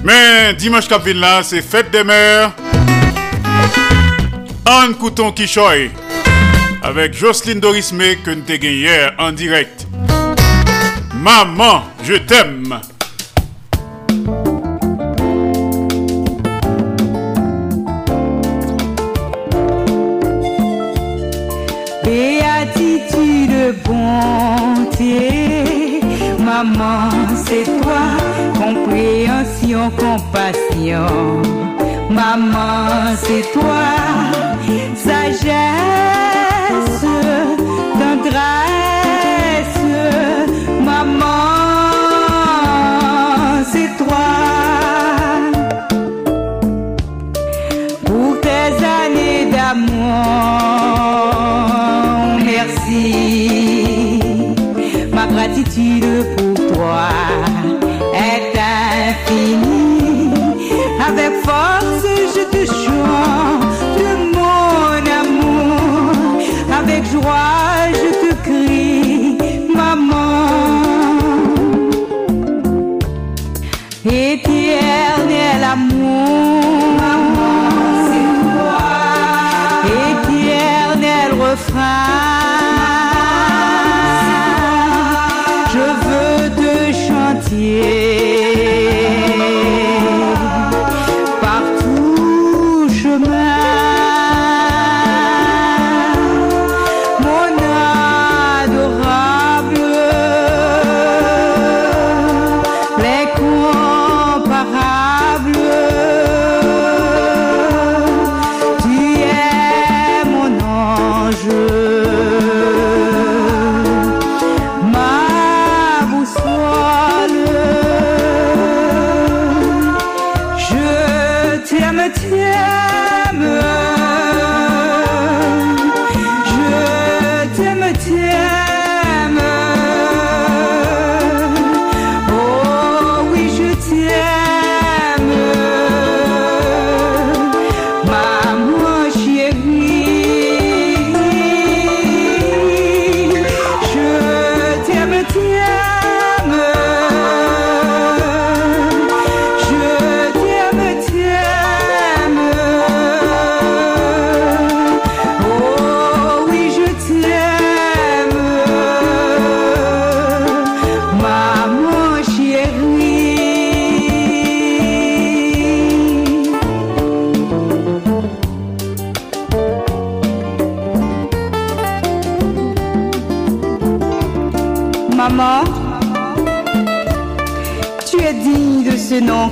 Mais dimanche cap là, c'est fête des mères. Anne Couton Kishoy avec Jocelyne Dorismé que nous gagné hier en direct. Maman, je t'aime. Béatitude, bonté, maman, c'est toi, compréhension, compassion. Maman, c'est toi, sagesse, tendresse, merci. Ma gratitude pour toi est infinie. Avec force,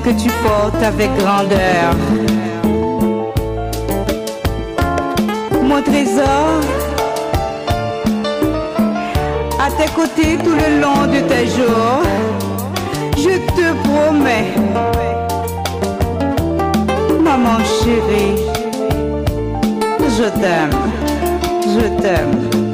que tu portes avec grandeur. Mon trésor, à tes côtés tout le long de tes jours, je te promets, maman chérie, je t'aime, je t'aime.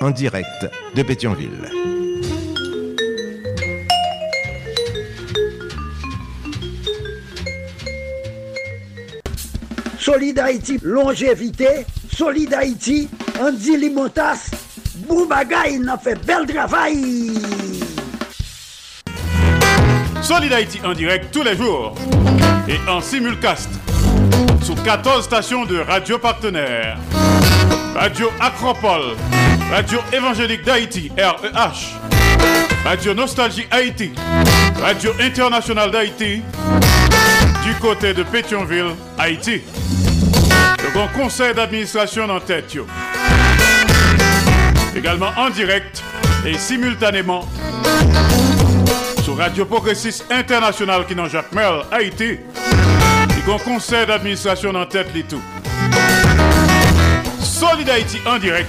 en direct de Pétionville. Solid Haïti, longévité. Solid Haïti, Andy Limotas. Boubagaï, n'a fait bel travail. Solid Haïti en direct tous les jours et en simulcast sur 14 stations de radio partenaires. Radio Acropole, Radio Évangélique d'Haïti, REH, Radio Nostalgie Haïti, Radio Internationale d'Haïti, du côté de Pétionville, Haïti. Le grand conseil d'administration en tête. Également en direct et simultanément sur Radio Progressiste International qui dans Jacques Merle, Haïti. Qu'on conseil d'administration en tête les. Solid Haïti en direct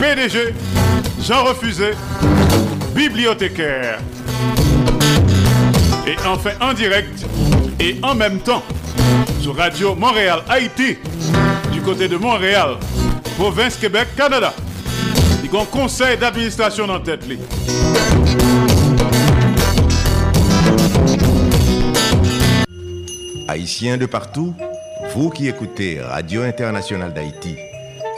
PDG Jean Refusé, bibliothécaire. Et enfin en direct et en même temps sur Radio Montréal Haïti du côté de Montréal, province Québec, Canada. Il y a un conseil d'administration en tête. Haïtiens de partout, vous qui écoutez Radio Internationale d'Haïti,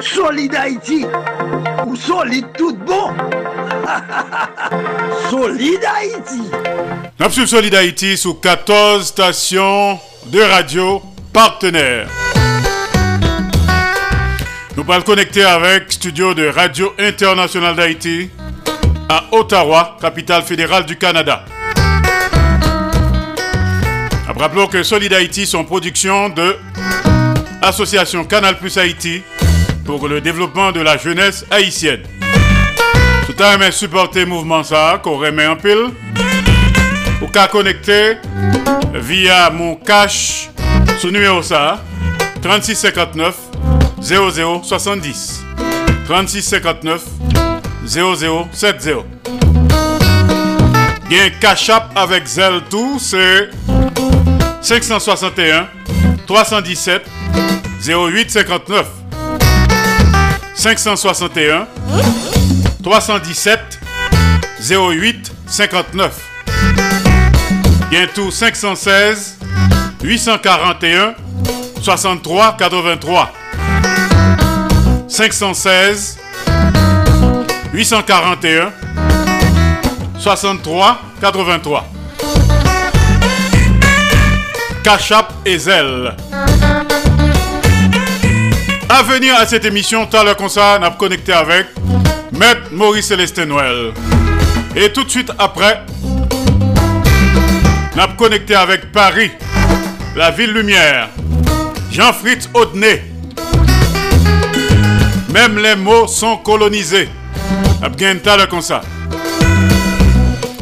Solid Haïti ou solide tout bon [laughs] Solid Haïti Napsule Solid Haïti sous 14 stations de radio partenaires. Nous allons connecter avec studio de Radio Internationale d'Haïti à Ottawa, capitale fédérale du Canada. Rappelons que Solid Haïti sont production de Association Canal Plus Haïti pour le développement de la jeunesse haïtienne. Tout à aimé supporter mouvement ça, qu'on remet en pile. Ou qu'à connecter via mon cash sous numéro ça 3659 0070 3659 0070 Bien cash up avec Zelle tout, c'est 561 317 0859 561 317 08 59 Bientôt 516 841 63 83 516 841 63 83 Cachap et Zelle. À venir à cette émission, tout à l'heure comme ça, connecté avec Maître Maurice Célestin Noël. Et tout de suite après, on a connecté avec Paris, la ville lumière, Jean-Fritz Audenay. Même les mots sont colonisés. On a comme ça.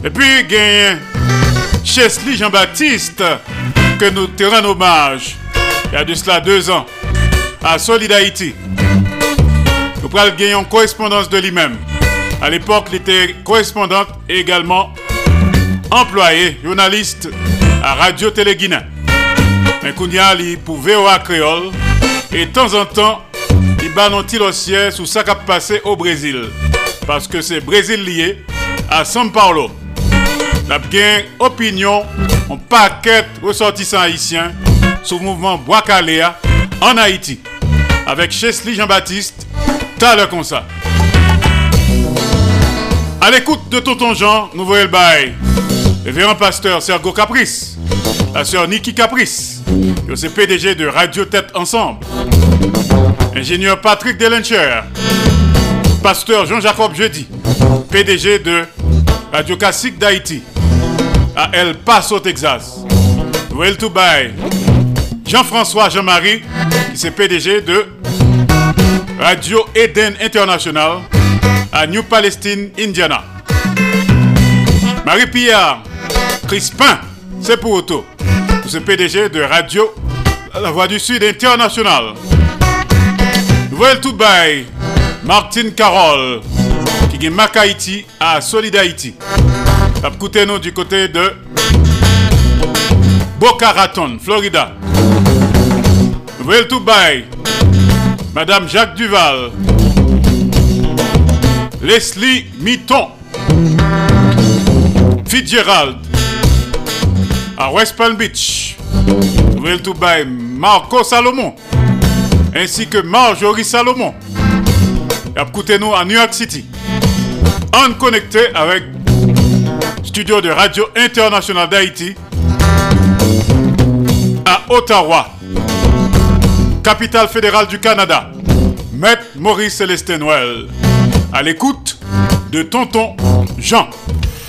Et puis, Chesley Jean-Baptiste, que nous te hommage. il y a de cela deux ans, à Solid Haïti. Nous prenons gagner correspondance de lui-même. À l'époque, il était correspondante et également employé, journaliste à Radio Télé Guinée. Mais Kounia, il pour VOA Créole et de temps en temps, il bat nos siège sur ça qui a passé au Brésil. Parce que c'est Brésil lié à São Paulo. La bien opinion, on paquet ressortissants haïtiens sur le mouvement Bois en Haïti. Avec Chesley Jean-Baptiste, t'as le comme ça. À l'écoute de Tonton Jean, nous voyons le bail. Révérend pasteur Sergo Caprice, la sœur Niki Caprice, c'est PDG de Radio Tête Ensemble. Ingénieur Patrick Delencher, pasteur Jean-Jacob Jeudi, PDG de Radio Classique d'Haïti, à El Paso, Texas. Le tout bail. Jean-François Jean-Marie, c'est PDG de Radio Eden International à New Palestine, Indiana. Marie-Pierre Crispin, c'est pour auto. C'est PDG de Radio La Voix du Sud International. Nouvelle tout bail, Martine Carole, qui est Mac à Solid Haïti. Écoutez-nous du côté de Boca Raton, Florida. Tout bail, Madame Jacques Duval, Leslie Mitton, Fitzgerald, à West Palm Beach. Tout bail, Marco Salomon, ainsi que Marjorie Salomon. Et écoutez-nous à New York City. En connecté avec Studio de Radio International d'Haïti. À Ottawa, capitale fédérale du Canada. Maître Maurice Célestin Noël. À l'écoute de Tonton Jean.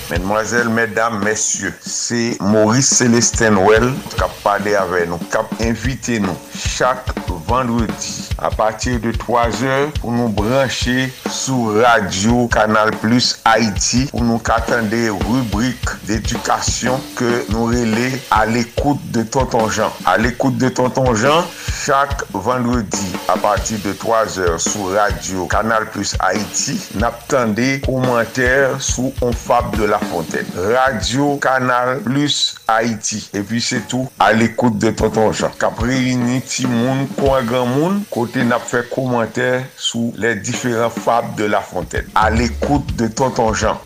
Mesdemoiselles, mesdames, messieurs, c'est Maurice Célestin Noël qui a parlé avec nous, qui a invité nous chaque vendredi à partir de 3 heures pour nous brancher sur Radio Canal Plus Haïti pour nous attendre des rubriques d'éducation que nous relais à l'écoute de Tonton Jean. À l'écoute de Tonton Jean, chaque vendredi à partir de 3 heures sur Radio Canal Plus Haïti, n'attendez commentaires sous on fable de la fontaine. Radio Canal Plus Haïti. Et puis c'est tout à l'écoute de Tonton Jean. Cap réuni ti moun, an gran moun kote nap fe komantè sou le diferent fab de la fonten. A l'ekoute de Tonton Jean.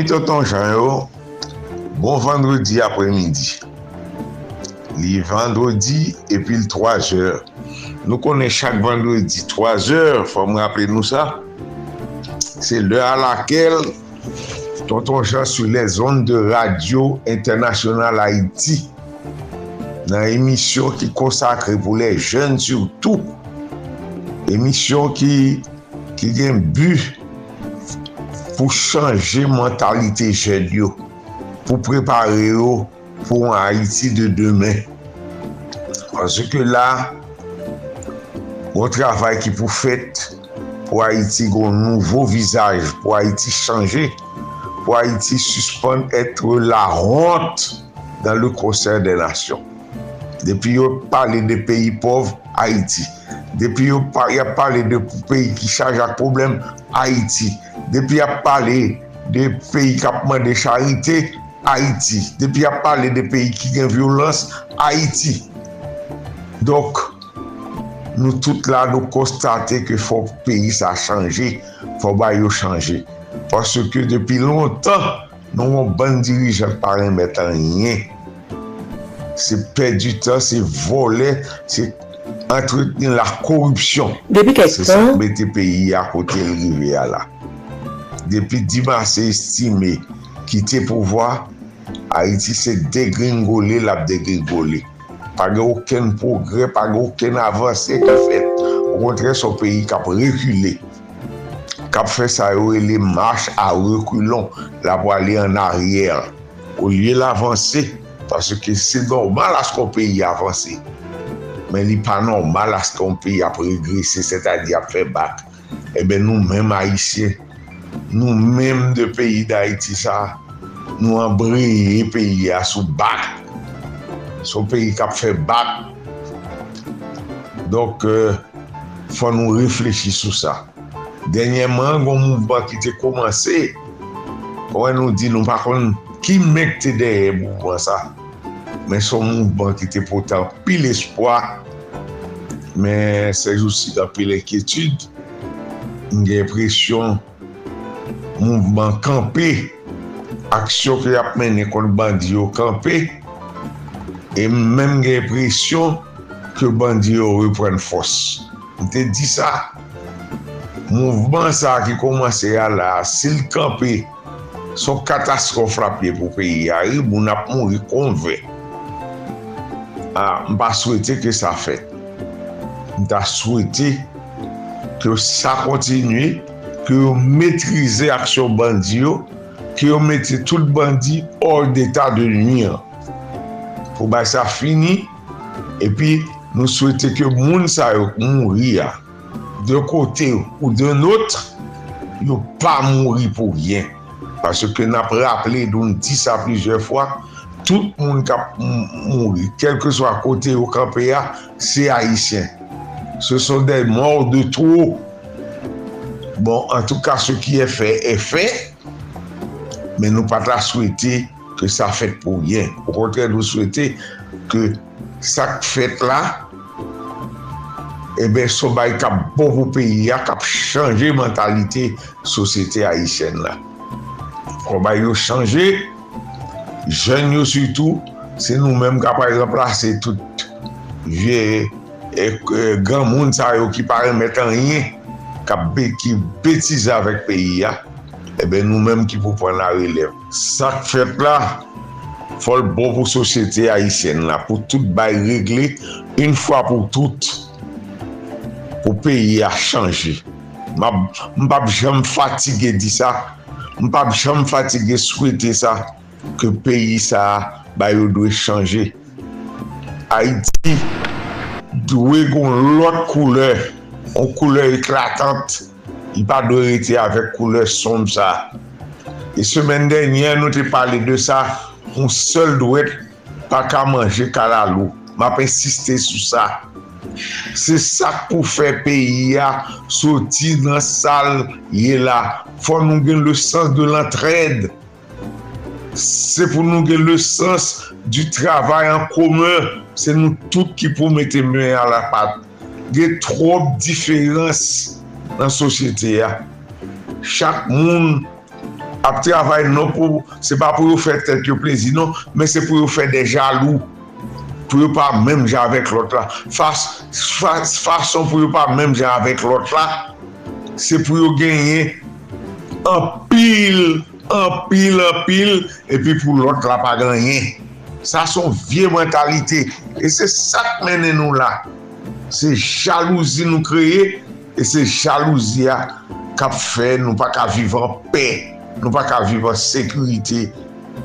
Ami Toton Janyo, bon vendredi apremidi. Li vendredi epi l 3 or. Nou konen chak vendredi 3 or, fòm rappele nou sa. Se lè a lakel Toton Jean sou lè zon de radio internasyonal Haiti. Nan emisyon ki konsakre pou lè jen surtout. Emisyon ki, ki gen bu pou chanje mentalite jen yo, pou prepare yo pou an Haiti de demen. Pase ke la, ou travay ki pou fet, pou Haiti goun nouvo vizaj, pou Haiti chanje, pou Haiti suspon etre la honte dan le konser de nasyon. Depi yo pale de peyi pov, Haiti. Depi yo ap pale de peyi ki chaje ak problem Haiti. Depi ap pale de peyi kapman de charite Haiti. Depi ap pale de peyi ki gen violans Haiti. Dok nou tout la nou konstate ke fò peyi sa chanje, fò ba yo chanje. Paske depi lontan nou moun ban dirijan paren metan yen. Se pe du tan, se vole, se kone. entretenir la korupsyon. Depi kek tan? Se sa mette peyi a kote rive a la. Depi Dima se estime ki te pouvoi, Haiti se degringole la degringole. Page oken progre, page oken avanse ki fet. O kontre son peyi kap rekule. Kap fè sa yo e le marche a rekulon la pou ale an arriere. O liye l'avanse, parce ke se normal as kon peyi avanse. men li pa normal as kon peyi ap regrese, se ta di ap fe bak. Ebe nou menm Haitien, nou menm de peyi da Haiti sa, nou an breye peyi a sou bak. Sou peyi kap fe bak. Donk, euh, fwa nou reflechi sou sa. Denyèman, goun mouvman ki te komanse, wè nou di nou pa kon, ki mek te deye mouvman sa? men son mouvman bon ki te potan pil espoi, men se jousi da pil enkyetude, gen presyon mouvman bon kampe, aksyon ki ap menen kon bandi yo kampe, e men gen presyon ke bandi yo repren fos. Mte di sa, mouvman bon sa ki komanse ya la, sil kampe, son katastrof la pye pou peyi ya, e moun ap moun rekonve. ah, mba souwete ke sa fet. Mda souwete ke sa kontinue, ke yo metrize aksyon bandi yo, ke yo mette tout bandi or d'etat de nuir. Pou ba sa fini, epi nou souwete ke moun sa yo mouri ya. De kote ou de notre, yo pa mouri pou vyen. Paske nap rappele, doun di sa plijer fwa, tout moun kap mouri, kelke swa kote yo kape ya, se haisyen. Se son den mor de trou. Bon, an tou ka, se ki e fe, e fe, men nou pata souwete ke sa fet pou yen. Ou kontre, nou souwete ke sa fet la, ebe, eh sou bay kap bon pou peyi ya, kap chanje mentalite sosete haisyen la. Sou bay yo chanje, jen yo sütou, se nou menm ka par exemple ase tout vie e, euh, gran moun sa yo ki pare metan yin, be, ki betize avèk peyi ya, ebe eh nou menm ki pou pon la relèv. Sak fèt la, fol bon pou sosyete Haitienne la, pou tout bay regle, un fwa pou tout, pou peyi a chanji. Mbap jom fatige di sa, mbap jom fatige souwete sa, ke peyi sa bayo dwe chanje. Haiti dwe kon lot koule, kon koule eklatante, i pa dwe rete avek koule som sa. E semen denye nou te pale de sa, kon sol dwe pa ka manje kalalou. Ma pe insistè sou sa. Se sa pou fe peyi ya, soti nan sal ye la. Fon nou gen le sens de l'entraide. se pou nou gen le sens du travay an koman, se nou tout ki pou mette men an la pat. Gen trop diferans nan sosyete ya. Chak moun ap travay non pou, se pa pou yo fè tèt yo plezi non, men se pou yo fè de jalou, pou yo pa mèm jan avèk lot la. Fas, fas, fason pou yo pa mèm jan avèk lot la, se pou yo genye an pil anpil, anpil, epi pou lot la pa ganyen. Sa son vie mentalite. E se sak menen nou la. Se jalouzi nou kreye, e se jalouzi a kap fe nou pa ka vivan pe, nou pa ka vivan sekurite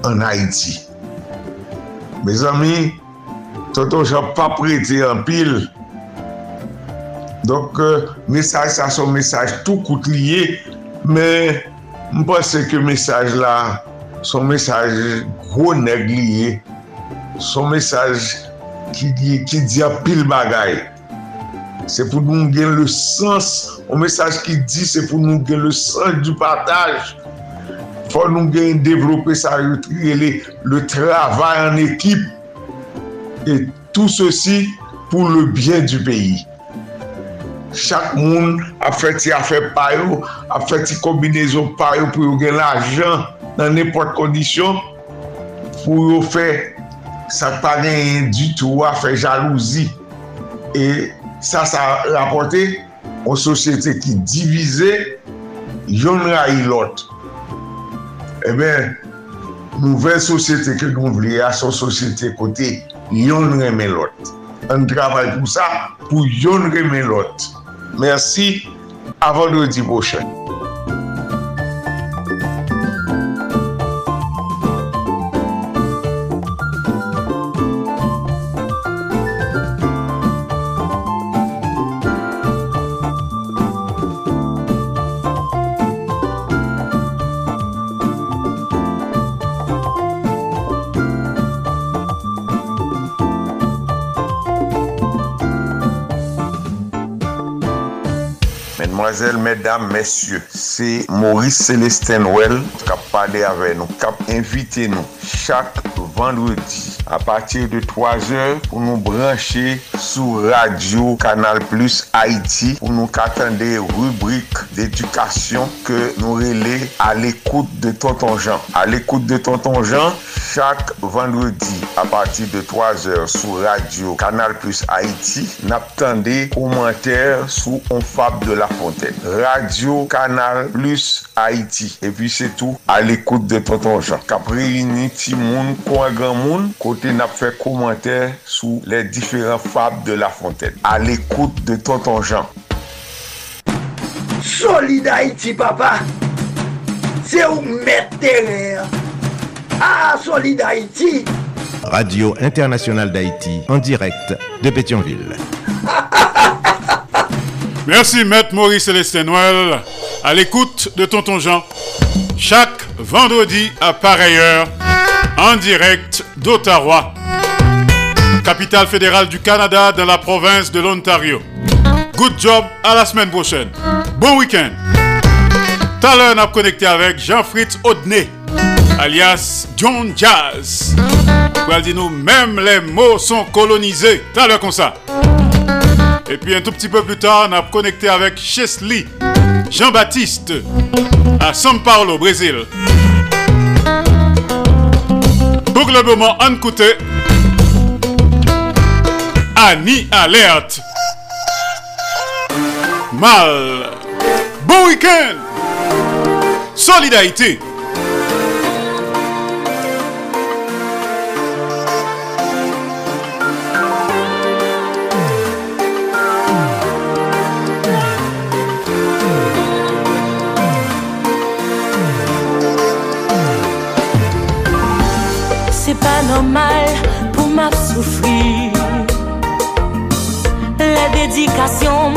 an Haiti. Me zami, toto jan pa prete anpil. Donk, euh, mesaj sa son mesaj tou kout liye, men... Mpase ke mesaj la, son mesaj gro neg liye, son mesaj ki, ki di apil bagay. Se pou nou gen le sens, o mesaj ki di se pou nou gen le sens du pataj. Fò nou gen devlopè sa yotri, le, le travay an ekip. Et tout ceci pou le bien du peyi. chak moun ap fè ti afè payo, ap fè ti kombinezon payo pou yo gen l'ajan nan nepot kondisyon, pou yo fè sa pa gen du tou a fè jalouzi. E sa sa rapote, an sosyete ki divize, yon ray lot. E eh ben, nouvel sosyete ke nou vle a son sosyete kote, yon remen lot. An travay pou sa, pou yon remen lot. Merci. À vendredi prochain. Mesdames, messieurs, c'est Maurice Célestin Well qui a parlé avec nous, qui a invité nous chaque vendredi à partir de 3 heures pour nous brancher sur Radio Canal Plus Haïti pou nou katande rubrik d'edukasyon ke nou rele a l'ekoute de Tonton Jean. A l'ekoute de Tonton Jean, chak vendredi a pati de 3 h sou radio Kanal Plus Haïti, nap tande komantèr sou On Fab de la Fontaine. Radio Kanal Plus Haïti. E pi se tou, a l'ekoute de Tonton Jean. Kapri yini ti moun, kwa gran moun, kote nap fè komantèr sou le diferent Fab de la Fontaine. A l'ekoute de Tonton Jean. Solid Haïti, papa. C'est où mettre. Ah, Solid Haïti. Radio Internationale d'Haïti, en direct de Pétionville. [laughs] Merci Maître Maurice Célestin Noël à l'écoute de Tonton Jean chaque vendredi à pareille heure en direct d'Ottawa, capitale fédérale du Canada dans la province de l'Ontario. Good job, à la semaine prochaine. Bon week-end. Tout à l'heure, on a connecté avec Jean-Fritz Audney, alias John Jazz. Pour dire nous, même les mots sont colonisés. Tout à l'heure comme ça. Et puis un tout petit peu plus tard, on a connecté avec Chesley Jean-Baptiste à São Paulo, Brésil. Pour le moment, on Annie Alerte. Mal. Bon week-end. Solidarité. C'est pas normal pour m'a souffrir. La dédication,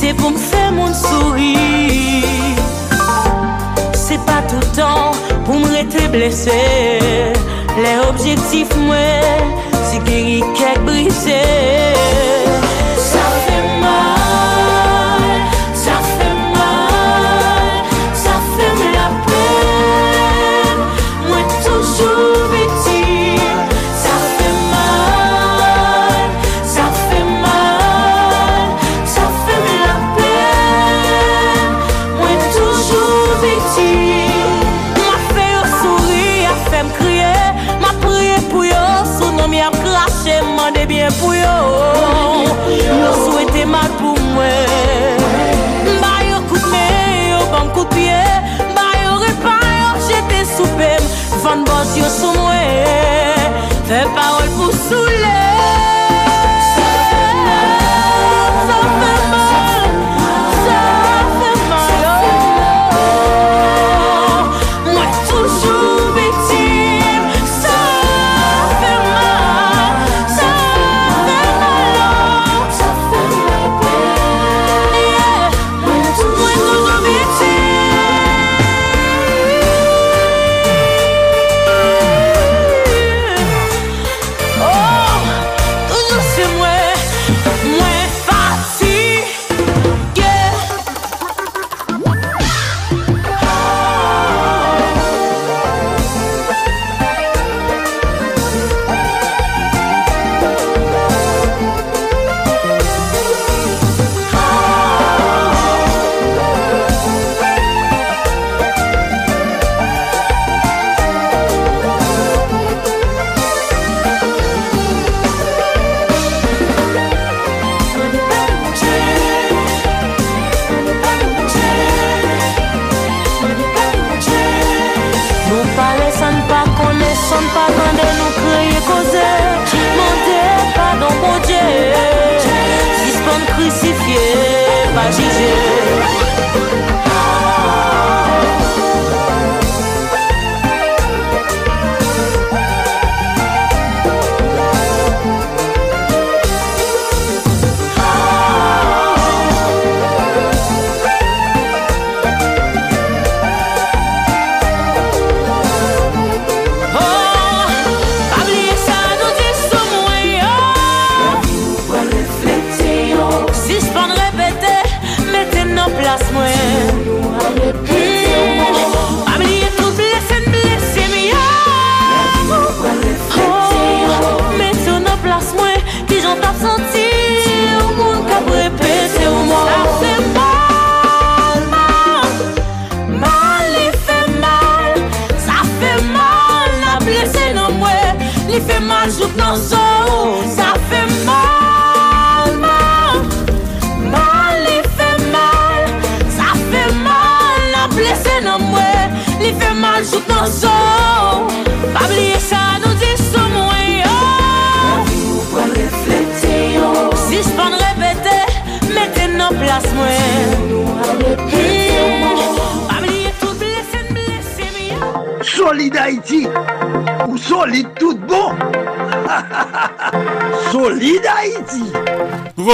Se pou m fè moun souri Se pa toutan pou m rete blese. Le objektif mwen Se geri kek brise.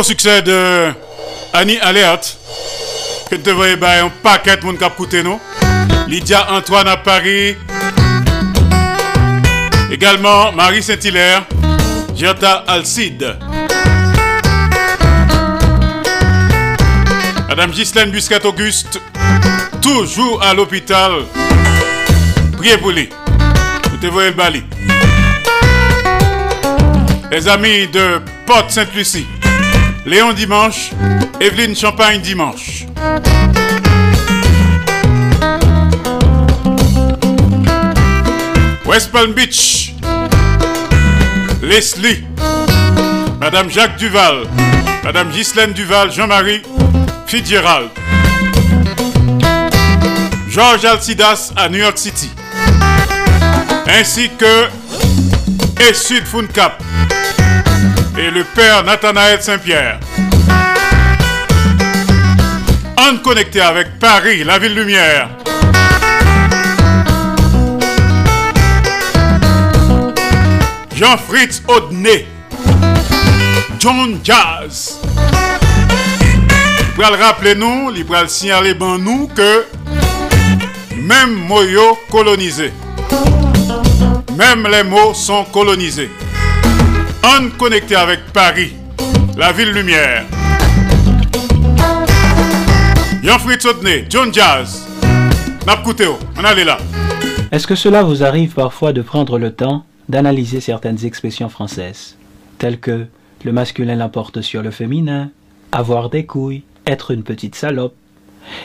Succès de Annie Alert. Que te voyez bah, un paquet de monde qui nous. Lydia Antoine à Paris. Également Marie Saint-Hilaire. Gerta Alcide. Madame Ghislaine Busquet-Auguste. Toujours à l'hôpital. Priez pour lui. Vous te voyez le bali. Les amis de Porte Sainte-Lucie. Léon Dimanche, Evelyne Champagne Dimanche. West Palm Beach, Leslie, Madame Jacques Duval, Madame Ghislaine Duval, Jean-Marie Fitzgerald, Georges Alcidas à New York City, ainsi que et Sud Cap et le père Nathanaël Saint-Pierre. On connecté avec Paris, la ville lumière. Jean-Fritz Audenay. John Jazz. Pour rappeler nous, il va signaler ben nous que même mots colonisé. Même les mots sont colonisés. Avec Paris, la ville lumière. Est-ce que cela vous arrive parfois de prendre le temps d'analyser certaines expressions françaises, telles que le masculin l'emporte sur le féminin, avoir des couilles, être une petite salope?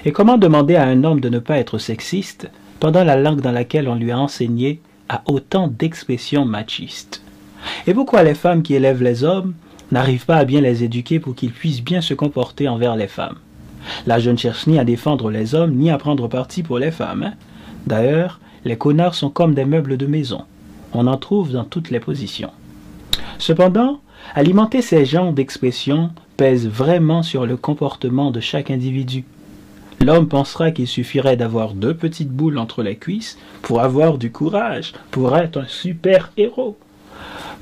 Et comment demander à un homme de ne pas être sexiste pendant la langue dans laquelle on lui a enseigné a autant d'expressions machistes? Et pourquoi les femmes qui élèvent les hommes n'arrivent pas à bien les éduquer pour qu'ils puissent bien se comporter envers les femmes? Là, je ne cherche ni à défendre les hommes, ni à prendre parti pour les femmes. hein. D'ailleurs, les connards sont comme des meubles de maison. On en trouve dans toutes les positions. Cependant, alimenter ces genres d'expressions pèse vraiment sur le comportement de chaque individu. L'homme pensera qu'il suffirait d'avoir deux petites boules entre les cuisses pour avoir du courage, pour être un super héros.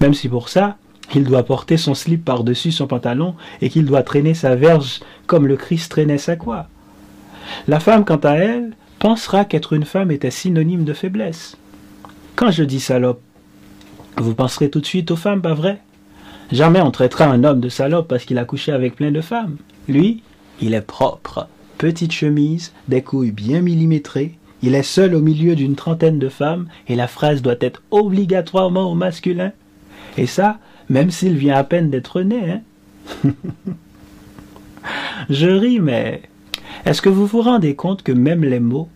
Même si pour ça, il doit porter son slip par-dessus son pantalon et qu'il doit traîner sa verge comme le Christ traînait sa croix. La femme, quant à elle, pensera qu'être une femme était synonyme de faiblesse. Quand je dis salope, vous penserez tout de suite aux femmes, pas vrai? Jamais on traitera un homme de salope parce qu'il a couché avec plein de femmes. Lui, il est propre. Petite chemise, des couilles bien millimétrées. Il est seul au milieu d'une trentaine de femmes et la phrase doit être obligatoirement au masculin. Et ça, même s'il vient à peine d'être né. Hein [laughs] Je ris, mais est-ce que vous vous rendez compte que même les mots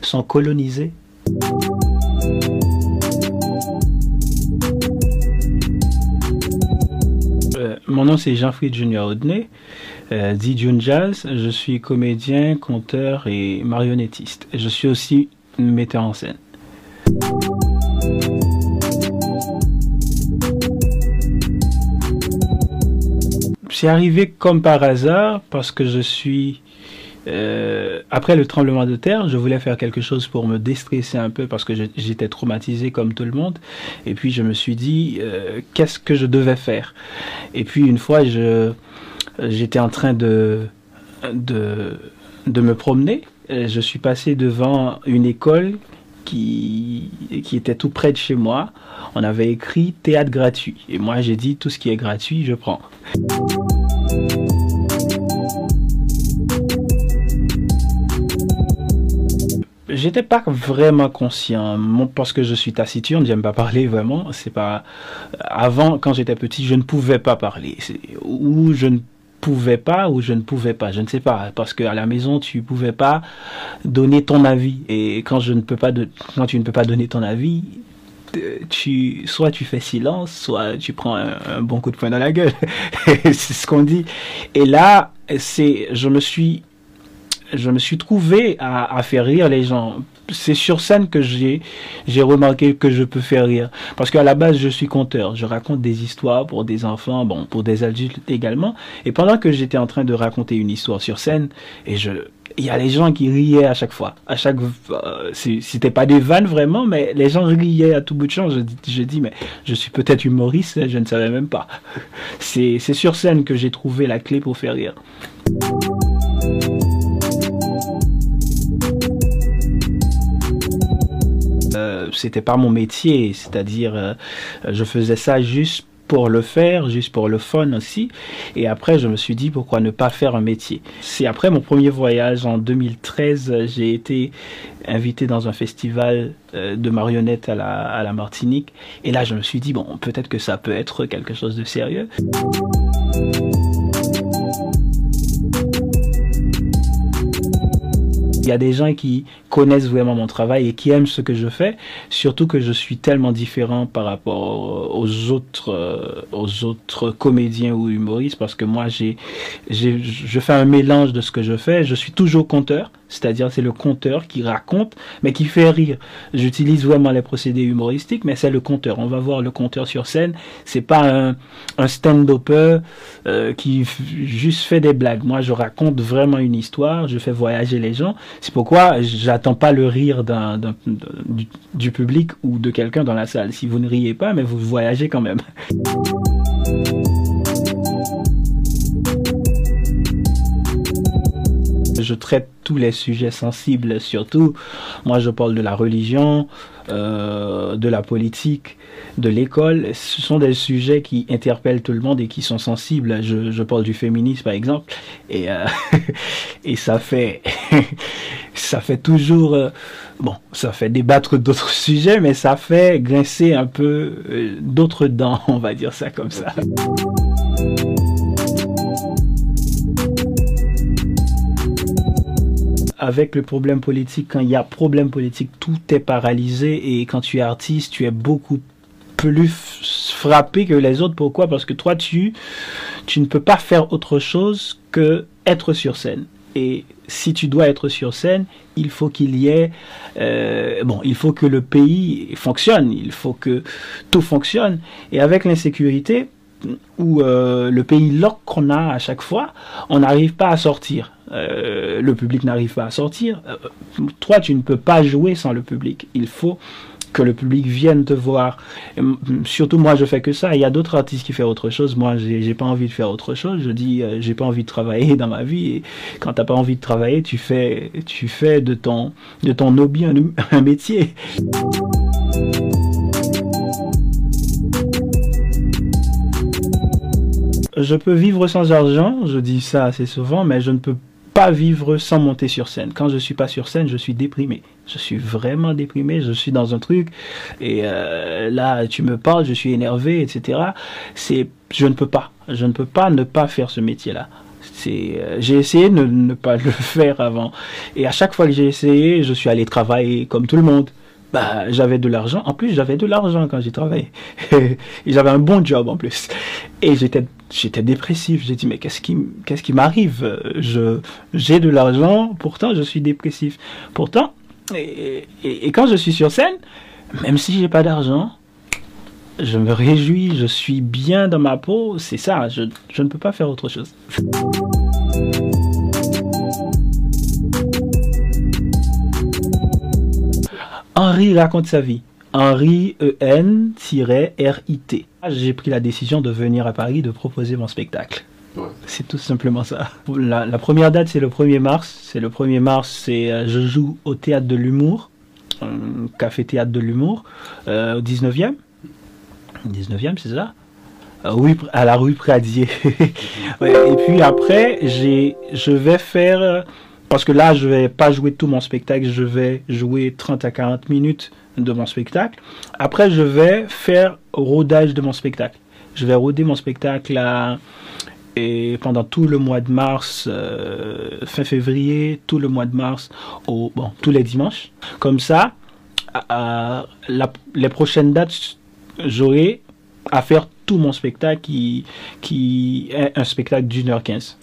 sont colonisés? Euh, Mon nom c'est Jean-Philippe Junior Audenay, euh, Jazz. Je suis comédien, conteur et marionnettiste. Je suis aussi metteur en scène. C'est arrivé comme par hasard parce que je suis euh, après le tremblement de terre, je voulais faire quelque chose pour me déstresser un peu parce que j'étais traumatisé comme tout le monde. Et puis je me suis dit, euh, qu'est-ce que je devais faire? Et puis une fois, j'étais en train de, de, de me promener. Je suis passé devant une école qui, était tout près de chez moi. On avait écrit théâtre gratuit. Et moi, j'ai dit, tout ce qui est gratuit, je prends. J'étais pas vraiment conscient, parce que je suis taciturne, j'aime pas parler vraiment. C'est pas avant, quand j'étais petit, je ne pouvais pas parler, ou je ne pouvais pas, ou je ne pouvais pas, je ne sais pas, parce qu'à la maison tu pouvais pas donner ton avis, et quand je ne peux pas, de, quand tu ne peux pas donner ton avis, euh, tu, soit tu fais silence, soit tu prends un, bon coup de poing dans la gueule. [laughs] c'est ce qu'on dit. Et là, c'est, je me suis je me suis trouvé à, à faire rire les gens c'est sur scène que j'ai j'ai remarqué que je peux faire rire. Parce qu'à la base je suis conteur. Je raconte des histoires pour des enfants bon pour des adultes également. Et pendant que j'étais en train de raconter une histoire sur scène et je il y a les gens qui riaient à chaque fois. À chaque euh, c'était pas des vannes vraiment mais les gens riaient à tout bout de champ. Je, je dis mais je suis peut-être humoriste je ne savais même pas. [laughs] C'est sur scène que j'ai trouvé la clé pour faire rire c'était pas mon métier, c'est-à-dire euh, je faisais ça juste pour le faire, juste pour le fun aussi. Et après, je me suis dit pourquoi ne pas faire un métier? C'est après mon premier voyage en 2013, euh, j'ai été invité dans un festival euh, de marionnettes à la, à la Martinique. Et là, je me suis dit bon, peut-être que ça peut être quelque chose de sérieux. Il y a des gens qui connaissent vraiment mon travail et qui aiment ce que je fais, surtout que je suis tellement différent par rapport aux autres, euh, aux autres comédiens ou humoristes, parce que moi, j'ai, je fais un mélange de ce que je fais. Je suis toujours conteur, c'est-à-dire c'est le conteur qui raconte, mais qui fait rire. J'utilise vraiment les procédés humoristiques, mais c'est le conteur. On va voir le conteur sur scène. C'est pas un, stand-upper euh, qui juste fait des blagues. Moi, je raconte vraiment une histoire. Je fais voyager les gens. C'est pourquoi j'attends pas le rire du public ou de quelqu'un dans la salle. Si vous ne riez pas, mais vous voyagez quand même. Je traite tous les sujets sensibles, surtout. Moi, je parle de la religion, euh, de la politique, de l'école. Ce sont des sujets qui interpellent tout le monde et qui sont sensibles. Je, parle du féminisme, par exemple, et euh, [laughs] ça fait [laughs] ça fait toujours euh, bon, ça fait débattre d'autres [laughs] sujets, mais ça fait grincer un peu d'autres dents, on va dire ça comme ça. Avec le problème politique, quand il y a problème politique, tout est paralysé et quand tu es artiste, tu es beaucoup plus frappé que les autres. Pourquoi? Parce que toi, tu, tu ne peux pas faire autre chose que être sur scène. Et si tu dois être sur scène, il faut qu'il y ait, euh, bon, il faut que le pays fonctionne, il faut que tout fonctionne. Et avec l'insécurité, où euh, le pays lock qu'on a à chaque fois, on n'arrive pas à sortir. Euh, le public n'arrive pas à sortir. Euh, toi, tu ne peux pas jouer sans le public. Il faut que le public vienne te voir. Surtout moi, je fais que ça. Il y a d'autres artistes qui font autre chose. Moi, j'ai pas envie de faire autre chose. Je dis, euh, j'ai pas envie de travailler dans ma vie. Et quand t'as pas envie de travailler, tu fais, tu fais de ton, de ton hobby un métier. Je peux vivre sans argent, je dis ça assez souvent, mais je ne peux pas vivre sans monter sur scène. Quand je suis pas sur scène, je suis déprimé. Je suis vraiment déprimé, je suis dans un truc et euh, là tu me parles, je suis énervé, etc. C'est, je ne peux pas, je ne peux pas ne pas faire ce métier-là. Euh, j'ai essayé de ne pas le [laughs] faire avant et à chaque fois que j'ai essayé, je suis allé travailler comme tout le monde. Bah, j'avais de l'argent. En plus, j'avais de l'argent quand j'ai travaillé. [laughs] et j'avais un bon job en plus. Et j'étais, j'étais dépressif. J'ai dit, mais qu'est-ce qui, qu'est-ce qui m'arrive? Je, j'ai de l'argent, pourtant je suis dépressif. Pourtant, et, et- et quand je suis sur scène, même si j'ai pas d'argent, je me réjouis, je suis bien dans ma peau. C'est ça, je, je ne peux pas faire autre chose. Henri raconte sa vie. Henri E-N-R-I-T. J'ai pris la décision de venir à Paris de proposer mon spectacle. C'est tout simplement ça. La, la première date, c'est le 1er mars. C'est le 1er mars, c'est euh, je joue au théâtre de l'humour, café théâtre de l'humour, euh, au 19e. 19e, c'est ça? Euh, Oui, à la rue Pradier. [laughs] Ouais, et puis après, j'ai, je vais faire, euh, parce que là, je vais pas jouer tout mon spectacle, je vais jouer 30 à 40 minutes de mon spectacle. Après, je vais faire rodage de mon spectacle. Je vais roder mon spectacle et pendant tout le mois de mars, euh, fin février, tout le mois de mars, tous les dimanches. Comme ça, les prochaines dates, j'aurai à faire tout mon spectacle qui est un spectacle d'une heure quinze.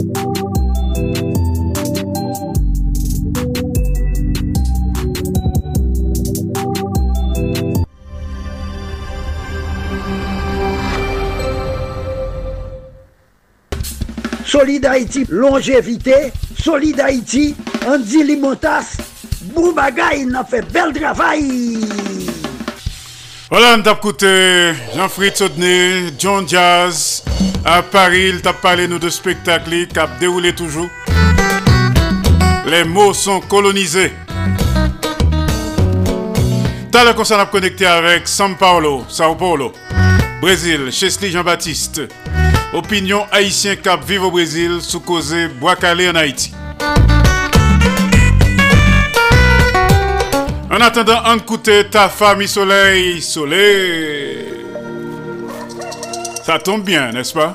Solid Haïti, longévité. Solid Haïti, Andy Limotas. Boubagaï, n'a fait bel travail. Voilà, on t'a écouté Jean-Fritz Odney, John Jazz. À Paris, il t'a parlé nous de spectacles qui a déroulé toujours. Les mots sont colonisés. T'as le concert à connecter avec São Paulo, Sao Paulo, Brésil, Chesley Jean-Baptiste. Opinion haïtien cap vive au Brésil sous causé Bois Calais en Haïti. En attendant, on ta famille soleil, soleil. Ça tombe bien, n'est-ce pas?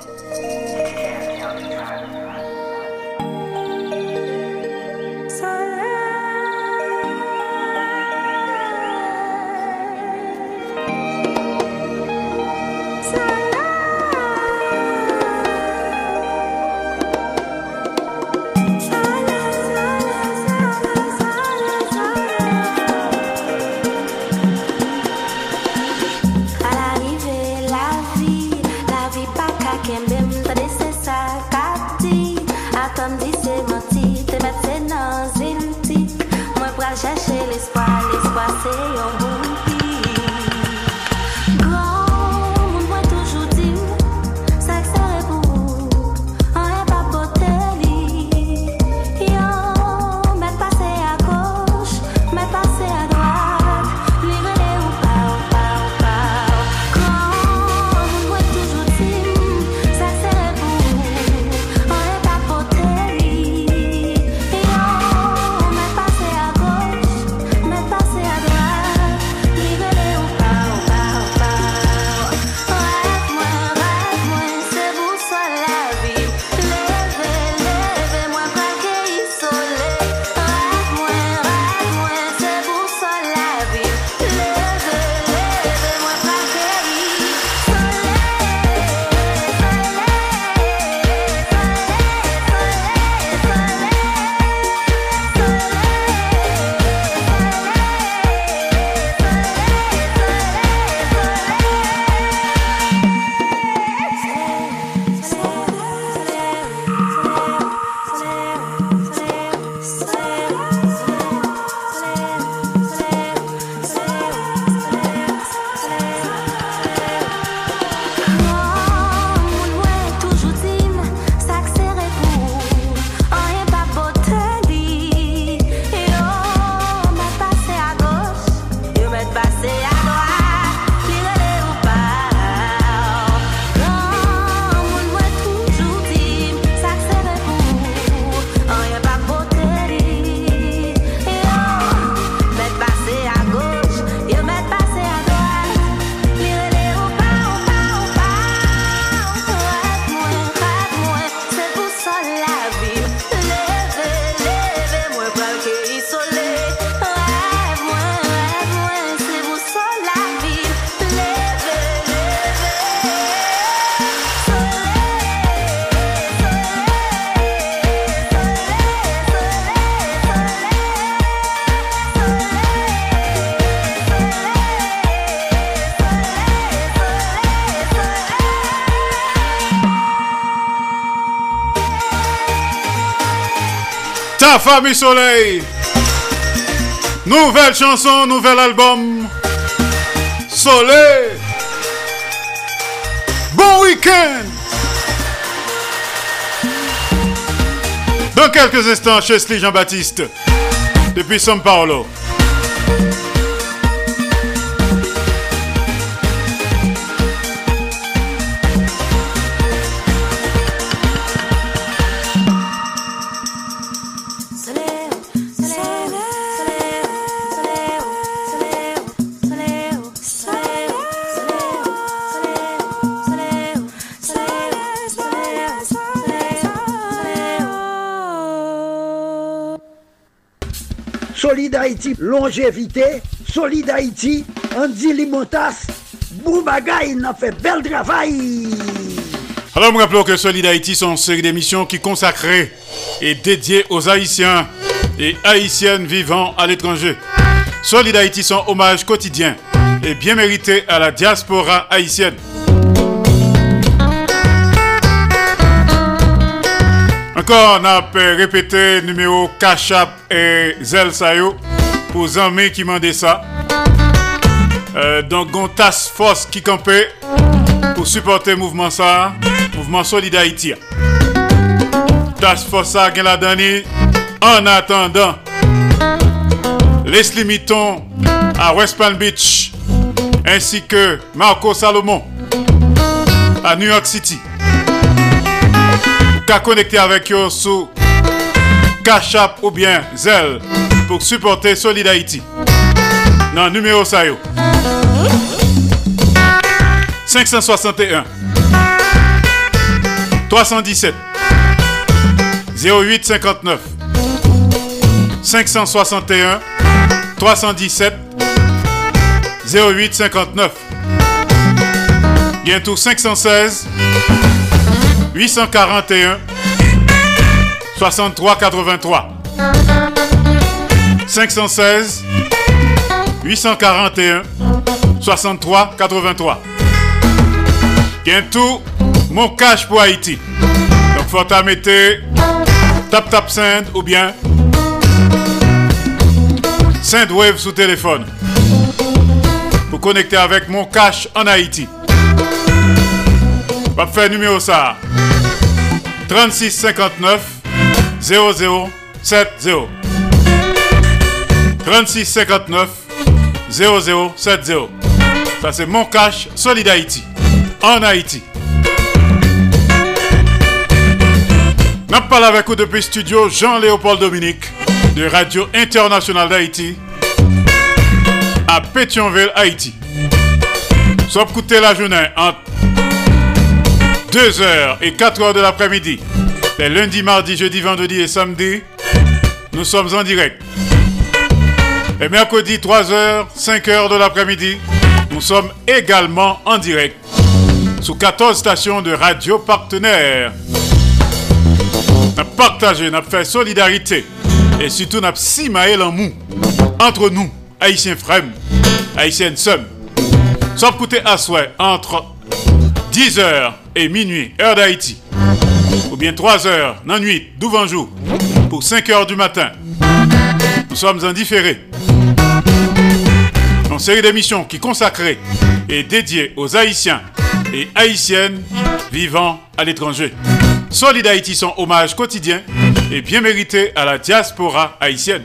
Famille soleil. Nouvelle chanson, nouvel album. Soleil. Bon week-end. Dans quelques instants, Chesley Jean-Baptiste. Depuis São Paulo. Longévité. Solid Haïti, Andy Limotas. Boubagaï, n'a fait bel travail. Alors, me rappelons que Solid Haïti sont une série d'émissions qui consacrées et dédiées aux Haïtiens et Haïtiennes vivant à l'étranger. Solid Haïti sont hommage quotidien et bien mérité à la diaspora haïtienne. Encore, on a répété numéro Kachap et Zel Sayo pour Zami qui mandait ça. Euh, donc, on task force qui campait pour supporter le mouvement ça, mouvement Solid Haïti. Task force ça, la dani. En attendant, Leslie Mitton à West Palm Beach, ainsi que Marco Salomon à New York City. Qu'à connecter avec eux sous Cash App ou bien Zelle pour supporter Solid Haïti. Non, numéro ça yo. 561 317 0859 561 317 0859 Bientôt 516 841 63 83 516 841 63 83 Bientôt mon cash pour Haïti. Donc faut mettre tap tap send ou bien send wave sous téléphone. Pour connecter avec mon cash en Haïti. Va faire numéro ça. 36 59 00 70 36 59 00 70 Ça c'est mon cash Solid Haïti en Haïti. N'a parlé avec vous depuis studio Jean-Léopold Dominique de Radio Internationale d'Haïti à Pétionville, Haïti. Soit écouter la journée entre 2h et 4h de l'après-midi. Les lundis, mardis, jeudi, vendredi et samedi, nous sommes en direct. Et mercredi, 3h, 5h de l'après-midi, nous sommes également en direct sous 14 stations de radio partenaires. Nous partagé, nous fait solidarité et surtout nous avons si maël en mou entre nous, Haïtiens frères, Haïtiennes sœurs. Sauf coûter à souhait entre 10h et minuit, heure d'Haïti, ou bien 3h, dans la nuit, d'où jour, pour 5h du matin. Nous sommes en différé. Une série d'émissions qui consacrée et dédiée aux Haïtiens et Haïtiennes vivant à l'étranger. Solid Haïti, son hommage quotidien et bien mérité à la diaspora haïtienne.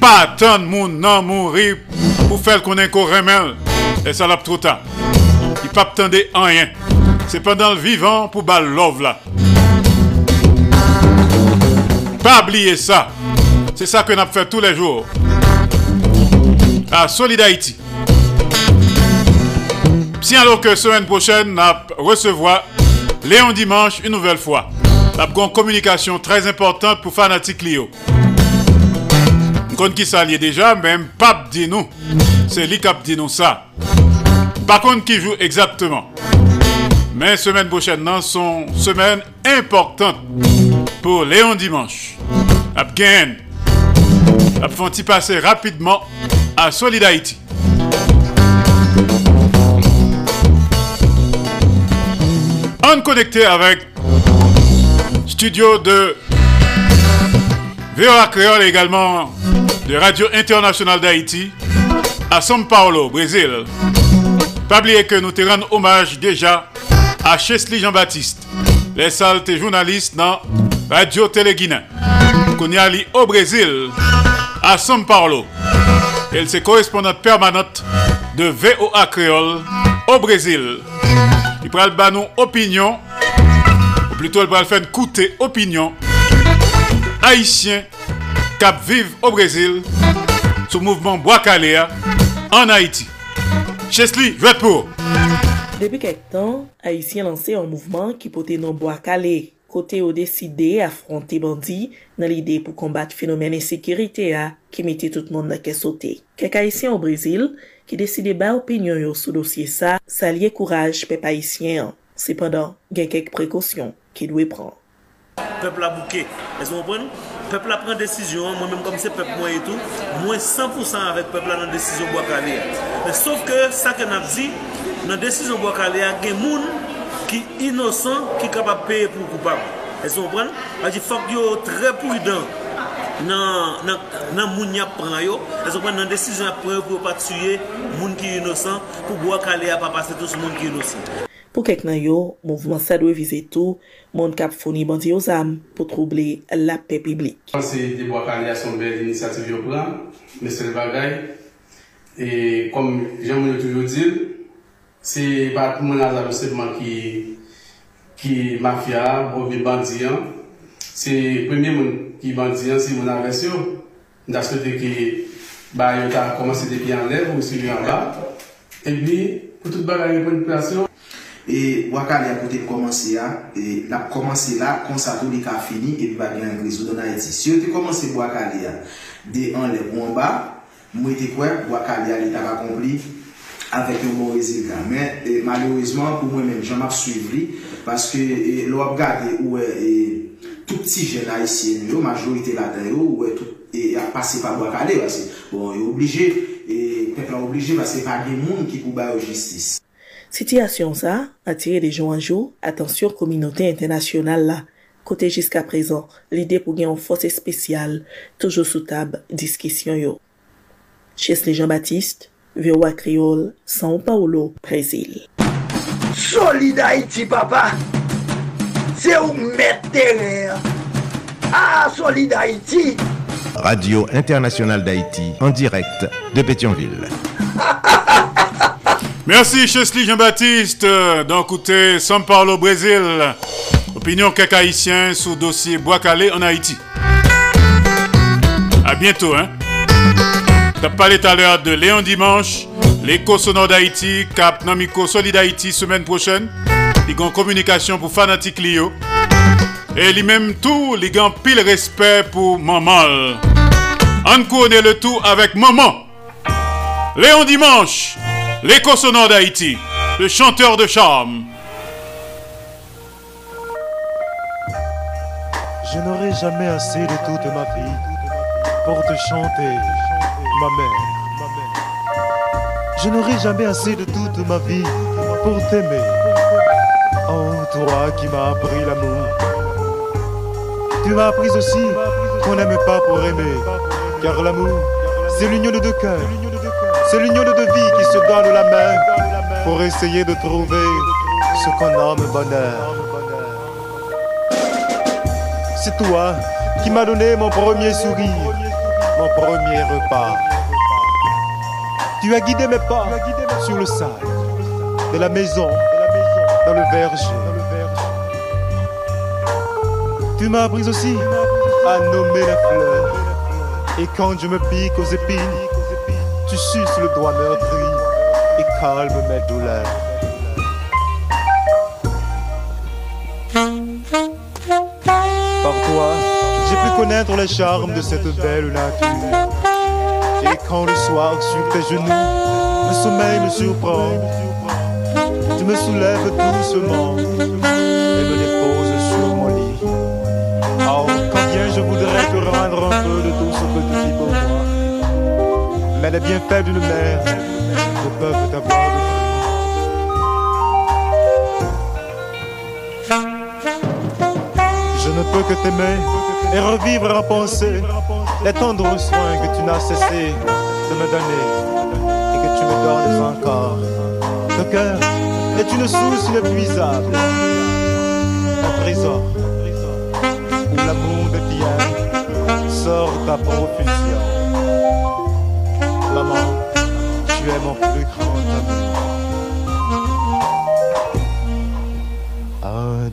Pas tant de monde non mourir pour faire qu'on ait remel et ça l'a trop tard. Il pas attendre en rien. C'est pendant le vivant pour bal love là. Pas oublier ça. C'est ça que nous fait tous les jours. À Solid Haïti. Si alors que semaine prochaine, nous recevoir Léon Dimanche une nouvelle fois. Nous avons une communication très importante pour Fanatic Lio. Qu'on qui s'allie déjà, même Pape dit nous. C'est lui qui dit nous ça. Par contre, qui joue exactement? Mais semaine prochaine, non, sont semaine importante pour Léon Dimanche. Abgain. Font passer rapidement à Solid Haïti. On connecté avec studio de VOA Créole et également de Radio Internationale d'Haïti à São Paulo, Brésil. Pas que nous te rendons hommage déjà à Chesley Jean-Baptiste, les salles journalistes dans Radio y a au Brésil, à São Paulo. Elle est correspondante permanente de VOA Créole au Brésil. Il le nous opinion, ou plutôt il prend faire coûter opinion, haïtien cap vive au Brésil, sous mouvement Bois Caléa en Haïti. Chesley, je pour. Depuis quelque temps, Haïtien lancé un mouvement qui portait non Bois Calais. kote yo deside afronte bandi nan lide pou kombat fenomen ensekirite a ki mette tout moun na kesote. Kek Haitien ou Brazil ki deside ba opinyon yo sou dosye sa, sa liye kouraj pep Haitien an. Sependan, gen kek prekosyon ki dwe pran. Pepl a bouke, e zon pren, pepl a pren desisyon, mwen menm kom se pep mwen etou, mwen 100% avèk pepl a nan desisyon Bwakalea. Sof ke sa ke nan di, nan desisyon Bwakalea gen moun ki inosan ki kapap peye pou koupap. E son pran? A di fok yo tre prudan nan, nan, nan moun yap pran yo. E son pran nan desisyon ap pran yo pou pa tuye moun ki inosan pou gwa kale ap apase tous moun ki inosan. Po kek nan yo, mouvman sa dwe vize tou, moun kap founi bandi yo zam pou trouble la pe piblik. Anse debwa kane a son bel inisiativ yo pran, mesel bagay, e kom jen moun yo toujou dil, Se pa kouman azave sepman ki, ki mafya, bove bandiyan, se premye moun ki bandiyan se moun avesyo, da sote ki ba yo ta komanse depi an lev ou si li an ba, e bi pou tout bagay yon koniplasyon. E wakal ya kote komanse ya, e la komanse la konsato li ka fini e bi bagay an grizou donan eti. Si yo te komanse wakal ya de an lev ou an ba, mwen te kwe wakal ya li ta akompli. avèk yon mou rezilka. Men, e, malouizman, pou mwen men, jan map suivri, paske e, lou ap gade ou e e, tout ti jen la yo, majorite la den yo, ou e tout, e, a pase pa bo akade, wase, bon, yo oblije, e, pepla oblije, wase, pa gen moun ki pou bayo jistis. Sityasyon sa, atire de joun anjou, atensyon kominote internasyonal la, kote jiska prezon, lide pou gen yon fose spesyal, toujou sou tab, diskisyon yo. Chesle Jean-Baptiste, VOA Kriol, São Paulo, Brésil. Solid Haïti, papa. C'est où mettre terrain. Ah, Solid Haïti. Radio Internationale d'Haïti, en direct de Pétionville. [laughs] Merci Chesley Jean-Baptiste euh, d'écouter São Paulo Brésil. Opinion quelques haïtiens sur le dossier Bois Calais en Haïti. À bientôt, hein. T'as parlé tout à l'heure de Léon Dimanche, l'écho sonore d'Haïti, Cap Namico Solid Haïti semaine prochaine. Il y communication pour fanatique Lio. Et lui-même tout, il y a pile respect pour maman. On connaît le tout avec maman. Léon Dimanche, l'écho sonore d'Haïti, le chanteur de charme. Je n'aurai jamais assez de toute ma vie pour te chanter, ma mère. Je n'aurai jamais assez de toute ma vie pour t'aimer. Oh, toi qui m'as appris l'amour. Tu m'as appris aussi qu'on n'aime pas pour aimer, car l'amour, c'est l'union de deux cœurs. C'est l'union de deux vies qui se donnent la main pour essayer de trouver ce qu'on nomme bonheur. C'est toi qui m'as donné mon premier sourire, mon premier repas. Tu as guidé mes pas sur le sable de la maison, dans le verger. Tu m'as appris aussi à nommer les fleurs. Et quand je me pique aux épines, tu suces le doigt meurtri et calmes mes douleurs. Connaître les charmes de cette belle nature. Et quand le soir sur tes genoux, le sommeil me surprend, tu me soulèves doucement et me déposes sur mon lit. Oh, combien je voudrais te rendre un peu de tout ce que tu fais pour moi. Mais les bienfaits d'une mère ne peuvent avoir de Je ne peux que t'aimer et revivre en pensée les tendres soins que tu n'as cessé de me donner et que tu me donnes encore. Le cœur est une source inépuisable, un trésor où l'amour devient sort à profusion. Maman, tu es mon plus grand amour. Un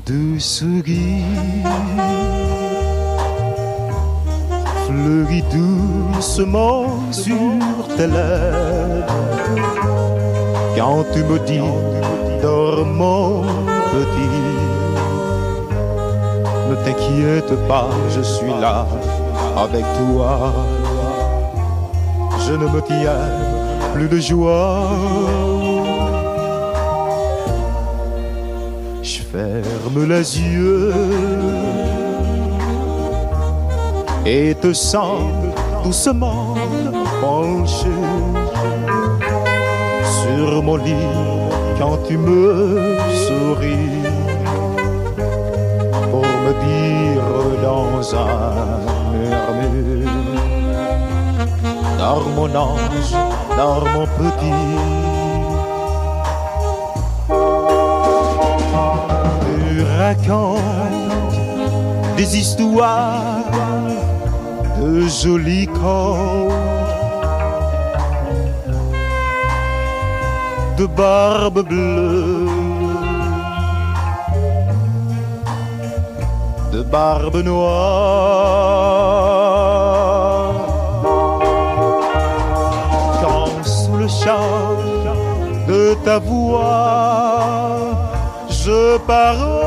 fleurit doucement sur tes lèvres. Quand tu me dis, dors mon petit, ne t'inquiète pas, je suis là avec toi. Je ne me tiens plus de joie. Je ferme les yeux et te sens doucement penché sur mon lit quand tu me souris pour me dire dans un murmure. Dors mon ange, dors mon petit. Tu racontes des histoires de jolis corps, de barbe bleue, de barbe noire. Quand sous le charme de ta voix, je parle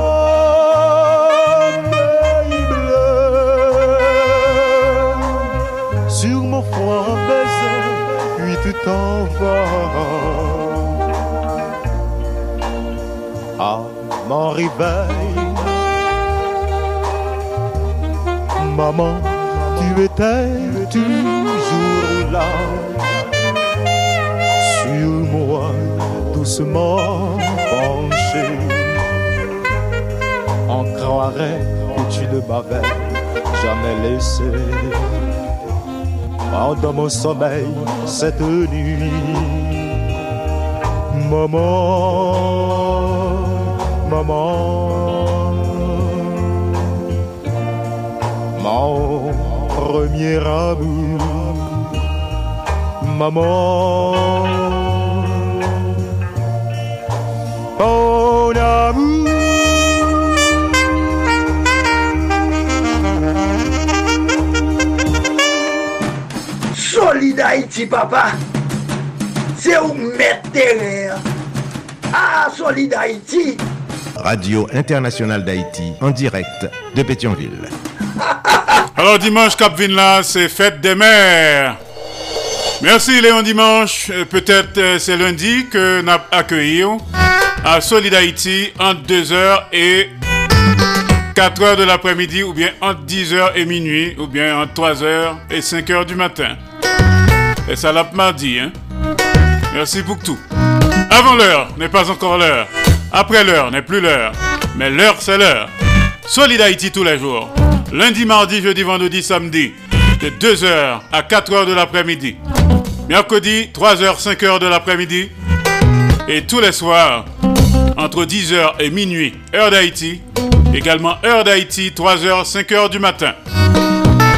t'en vas. À mon réveil, maman, tu étais toujours là. Sur moi, doucement penché, on croirait que tu ne m'avais jamais laissé pendant mon sommeil cette nuit. Maman, maman, mon premier amour, maman, mon Haïti, papa. C'est où mettre terrain. Ah, Solid Haïti. Radio Internationale d'Haïti, en direct de Pétionville. [laughs] Alors dimanche Cap Vin là, c'est fête des mères. Merci Léon Dimanche. Euh, Peut-être euh, c'est lundi que nous accueilli à Solid Haïti entre 2h et 4h de l'après-midi ou bien entre 10h et minuit ou bien entre 3h et 5h du matin. Et ça l'a mardi, hein? Merci pour tout. Avant l'heure n'est pas encore l'heure. Après l'heure n'est plus l'heure. Mais l'heure, c'est l'heure. Solid Haïti tous les jours. Lundi, mardi, jeudi, vendredi, samedi. De 2h à 4h de l'après-midi. Mercredi, 3h, 5h de l'après-midi. Et tous les soirs, entre 10h et minuit, heure d'Haïti. Également heure d'Haïti, 3h, 5h du matin.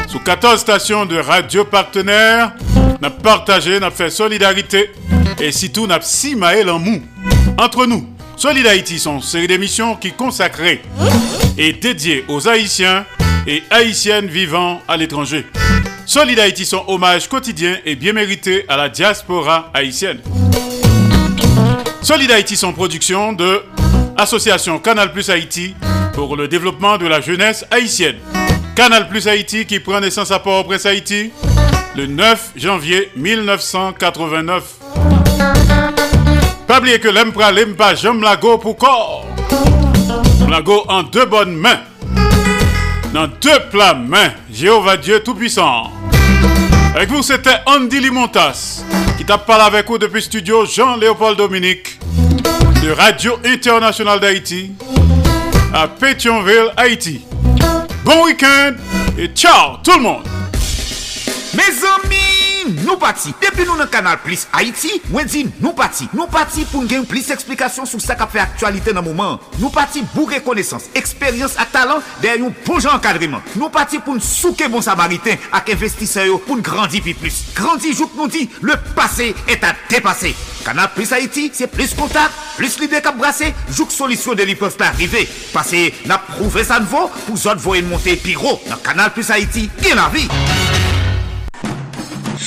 Sous 14 stations de radio partenaires, n'a partagé, n'a fait solidarité et surtout n'a si maël en mou. Entre nous, Solid Haïti sont une série d'émissions qui consacrées et dédiées aux Haïtiens et Haïtiennes vivant à l'étranger. Solid Haïti sont hommage quotidien et bien mérité à la diaspora haïtienne. Solid Haïti sont production de Association Canal Plus Haïti pour le développement de la jeunesse haïtienne. Canal Plus Haïti qui prend naissance à Port-au-Prince Haïti le 9 janvier 1989. Pas oublier que l'aime pra l'aime pas j'aime la go pour corps. La go en deux bonnes mains. Dans deux plats mains. Jéhovah Dieu Tout-Puissant. Avec vous, c'était Andy Limontas qui t'a parlé avec vous depuis studio Jean-Léopold Dominique de Radio Internationale d'Haïti à Pétionville, Haïti. Bon week-end et ciao tout le monde. Mes amis, nou pati. Depi nou nan kanal Plus Haiti, mwen di nou pati. Nou pati pou gen plis eksplikasyon sou sa ka fe aktualite nan mouman. Nou pati bou rekonesans, eksperyans ak talan den yon bon jan kadriman. Nou pati pou n souke bon samariten ak investiseyo pou n grandi pi plus. Grandi jouk nou di, le pase et a depase. Kanal Plus Haiti, se plis kontak, plis lide kap brase, jouk solisyon de li peuf pa arrive. Pase na prouve sa nvo pou zot voyen monte pi ro. Nan Kanal Plus Haiti, gen la vi.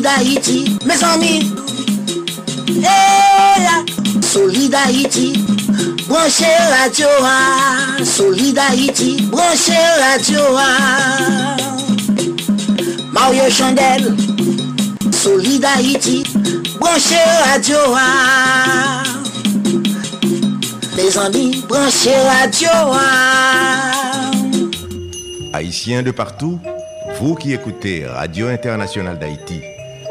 Solid Haïti, mes amis. Hey, Solid Haïti. Branchez radio à Solid Haïti. Branchez radio Mario Chandel. Solid Haïti. Branchez radio à Les amis, branchez radio Haïtiens de partout, vous qui écoutez Radio Internationale d'Haïti,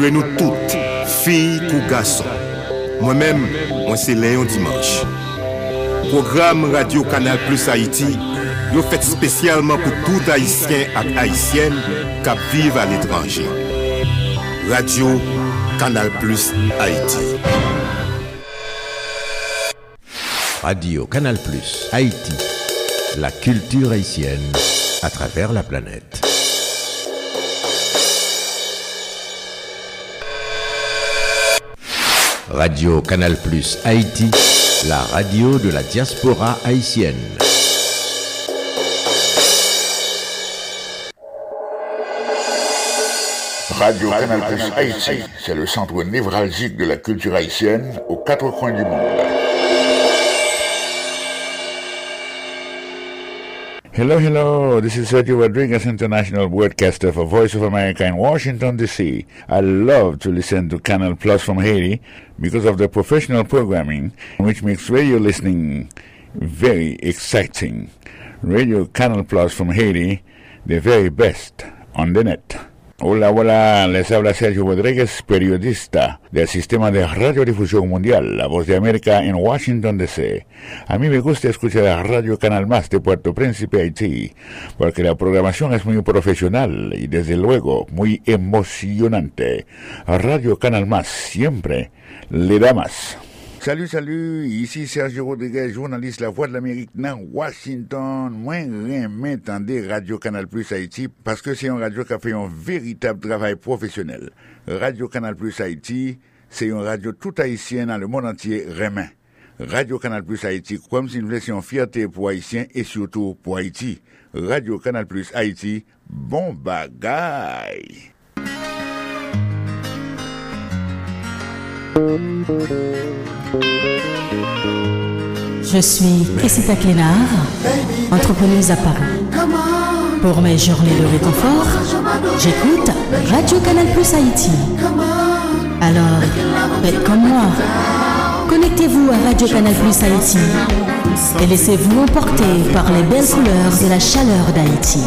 Map salwe nou tout, fi kou gason. Mwen men, mwen se Léon Dimanche. Program Radio Kanal Plus Haïti, yo fet spesyalman pou tout Haïtien ak Haïtien kap vive al etranje. Radio Kanal Plus Haïti. Radio Canal Plus Haïti, la culture haïtienne à travers la planète. Radio Canal Plus Haïti, la radio de la diaspora haïtienne. Radio Canal Plus Haïti, c'est le centre névralgique de la culture haïtienne aux quatre coins du monde. Hello, hello. This is Sergio Rodriguez, international broadcaster for Voice of America in Washington, D.C. I love to listen to Canal Plus from Haiti because of the professional programming, which makes radio listening very exciting. Radio Canal Plus from Haiti, the very best on the net. Hola, hola, les habla Sergio Rodríguez, periodista del Sistema de Radiodifusión Mundial, La Voz de América en Washington, D.C. A mí me gusta escuchar a Radio Canal Más de Puerto Príncipe, Haití, porque la programación es muy profesional y desde luego muy emocionante. Radio Canal Más siempre le da más. Salut, salut, ici Sergio Rodriguez, journaliste La Voix de l'Amérique dans Washington. Moi, remets tendez Radio Canal Plus Haïti parce que c'est un radio qui a fait un véritable travail professionnel. Radio Canal Plus Haïti, c'est une radio tout haïtienne dans le monde entier remet. Radio Canal Plus Haïti, comme si nous laissions fierté pour Haïtiens et surtout pour Haïti. Radio Canal Plus Haïti, bon bagaille. Je suis Cressita Clénard, entrepreneuse à Paris. Pour mes journées de réconfort, j'écoute Radio Canal Plus Haïti. Alors, faites comme moi. Connectez-vous à Radio Canal Plus Haïti et laissez-vous emporter par les belles couleurs de la chaleur d'Haïti.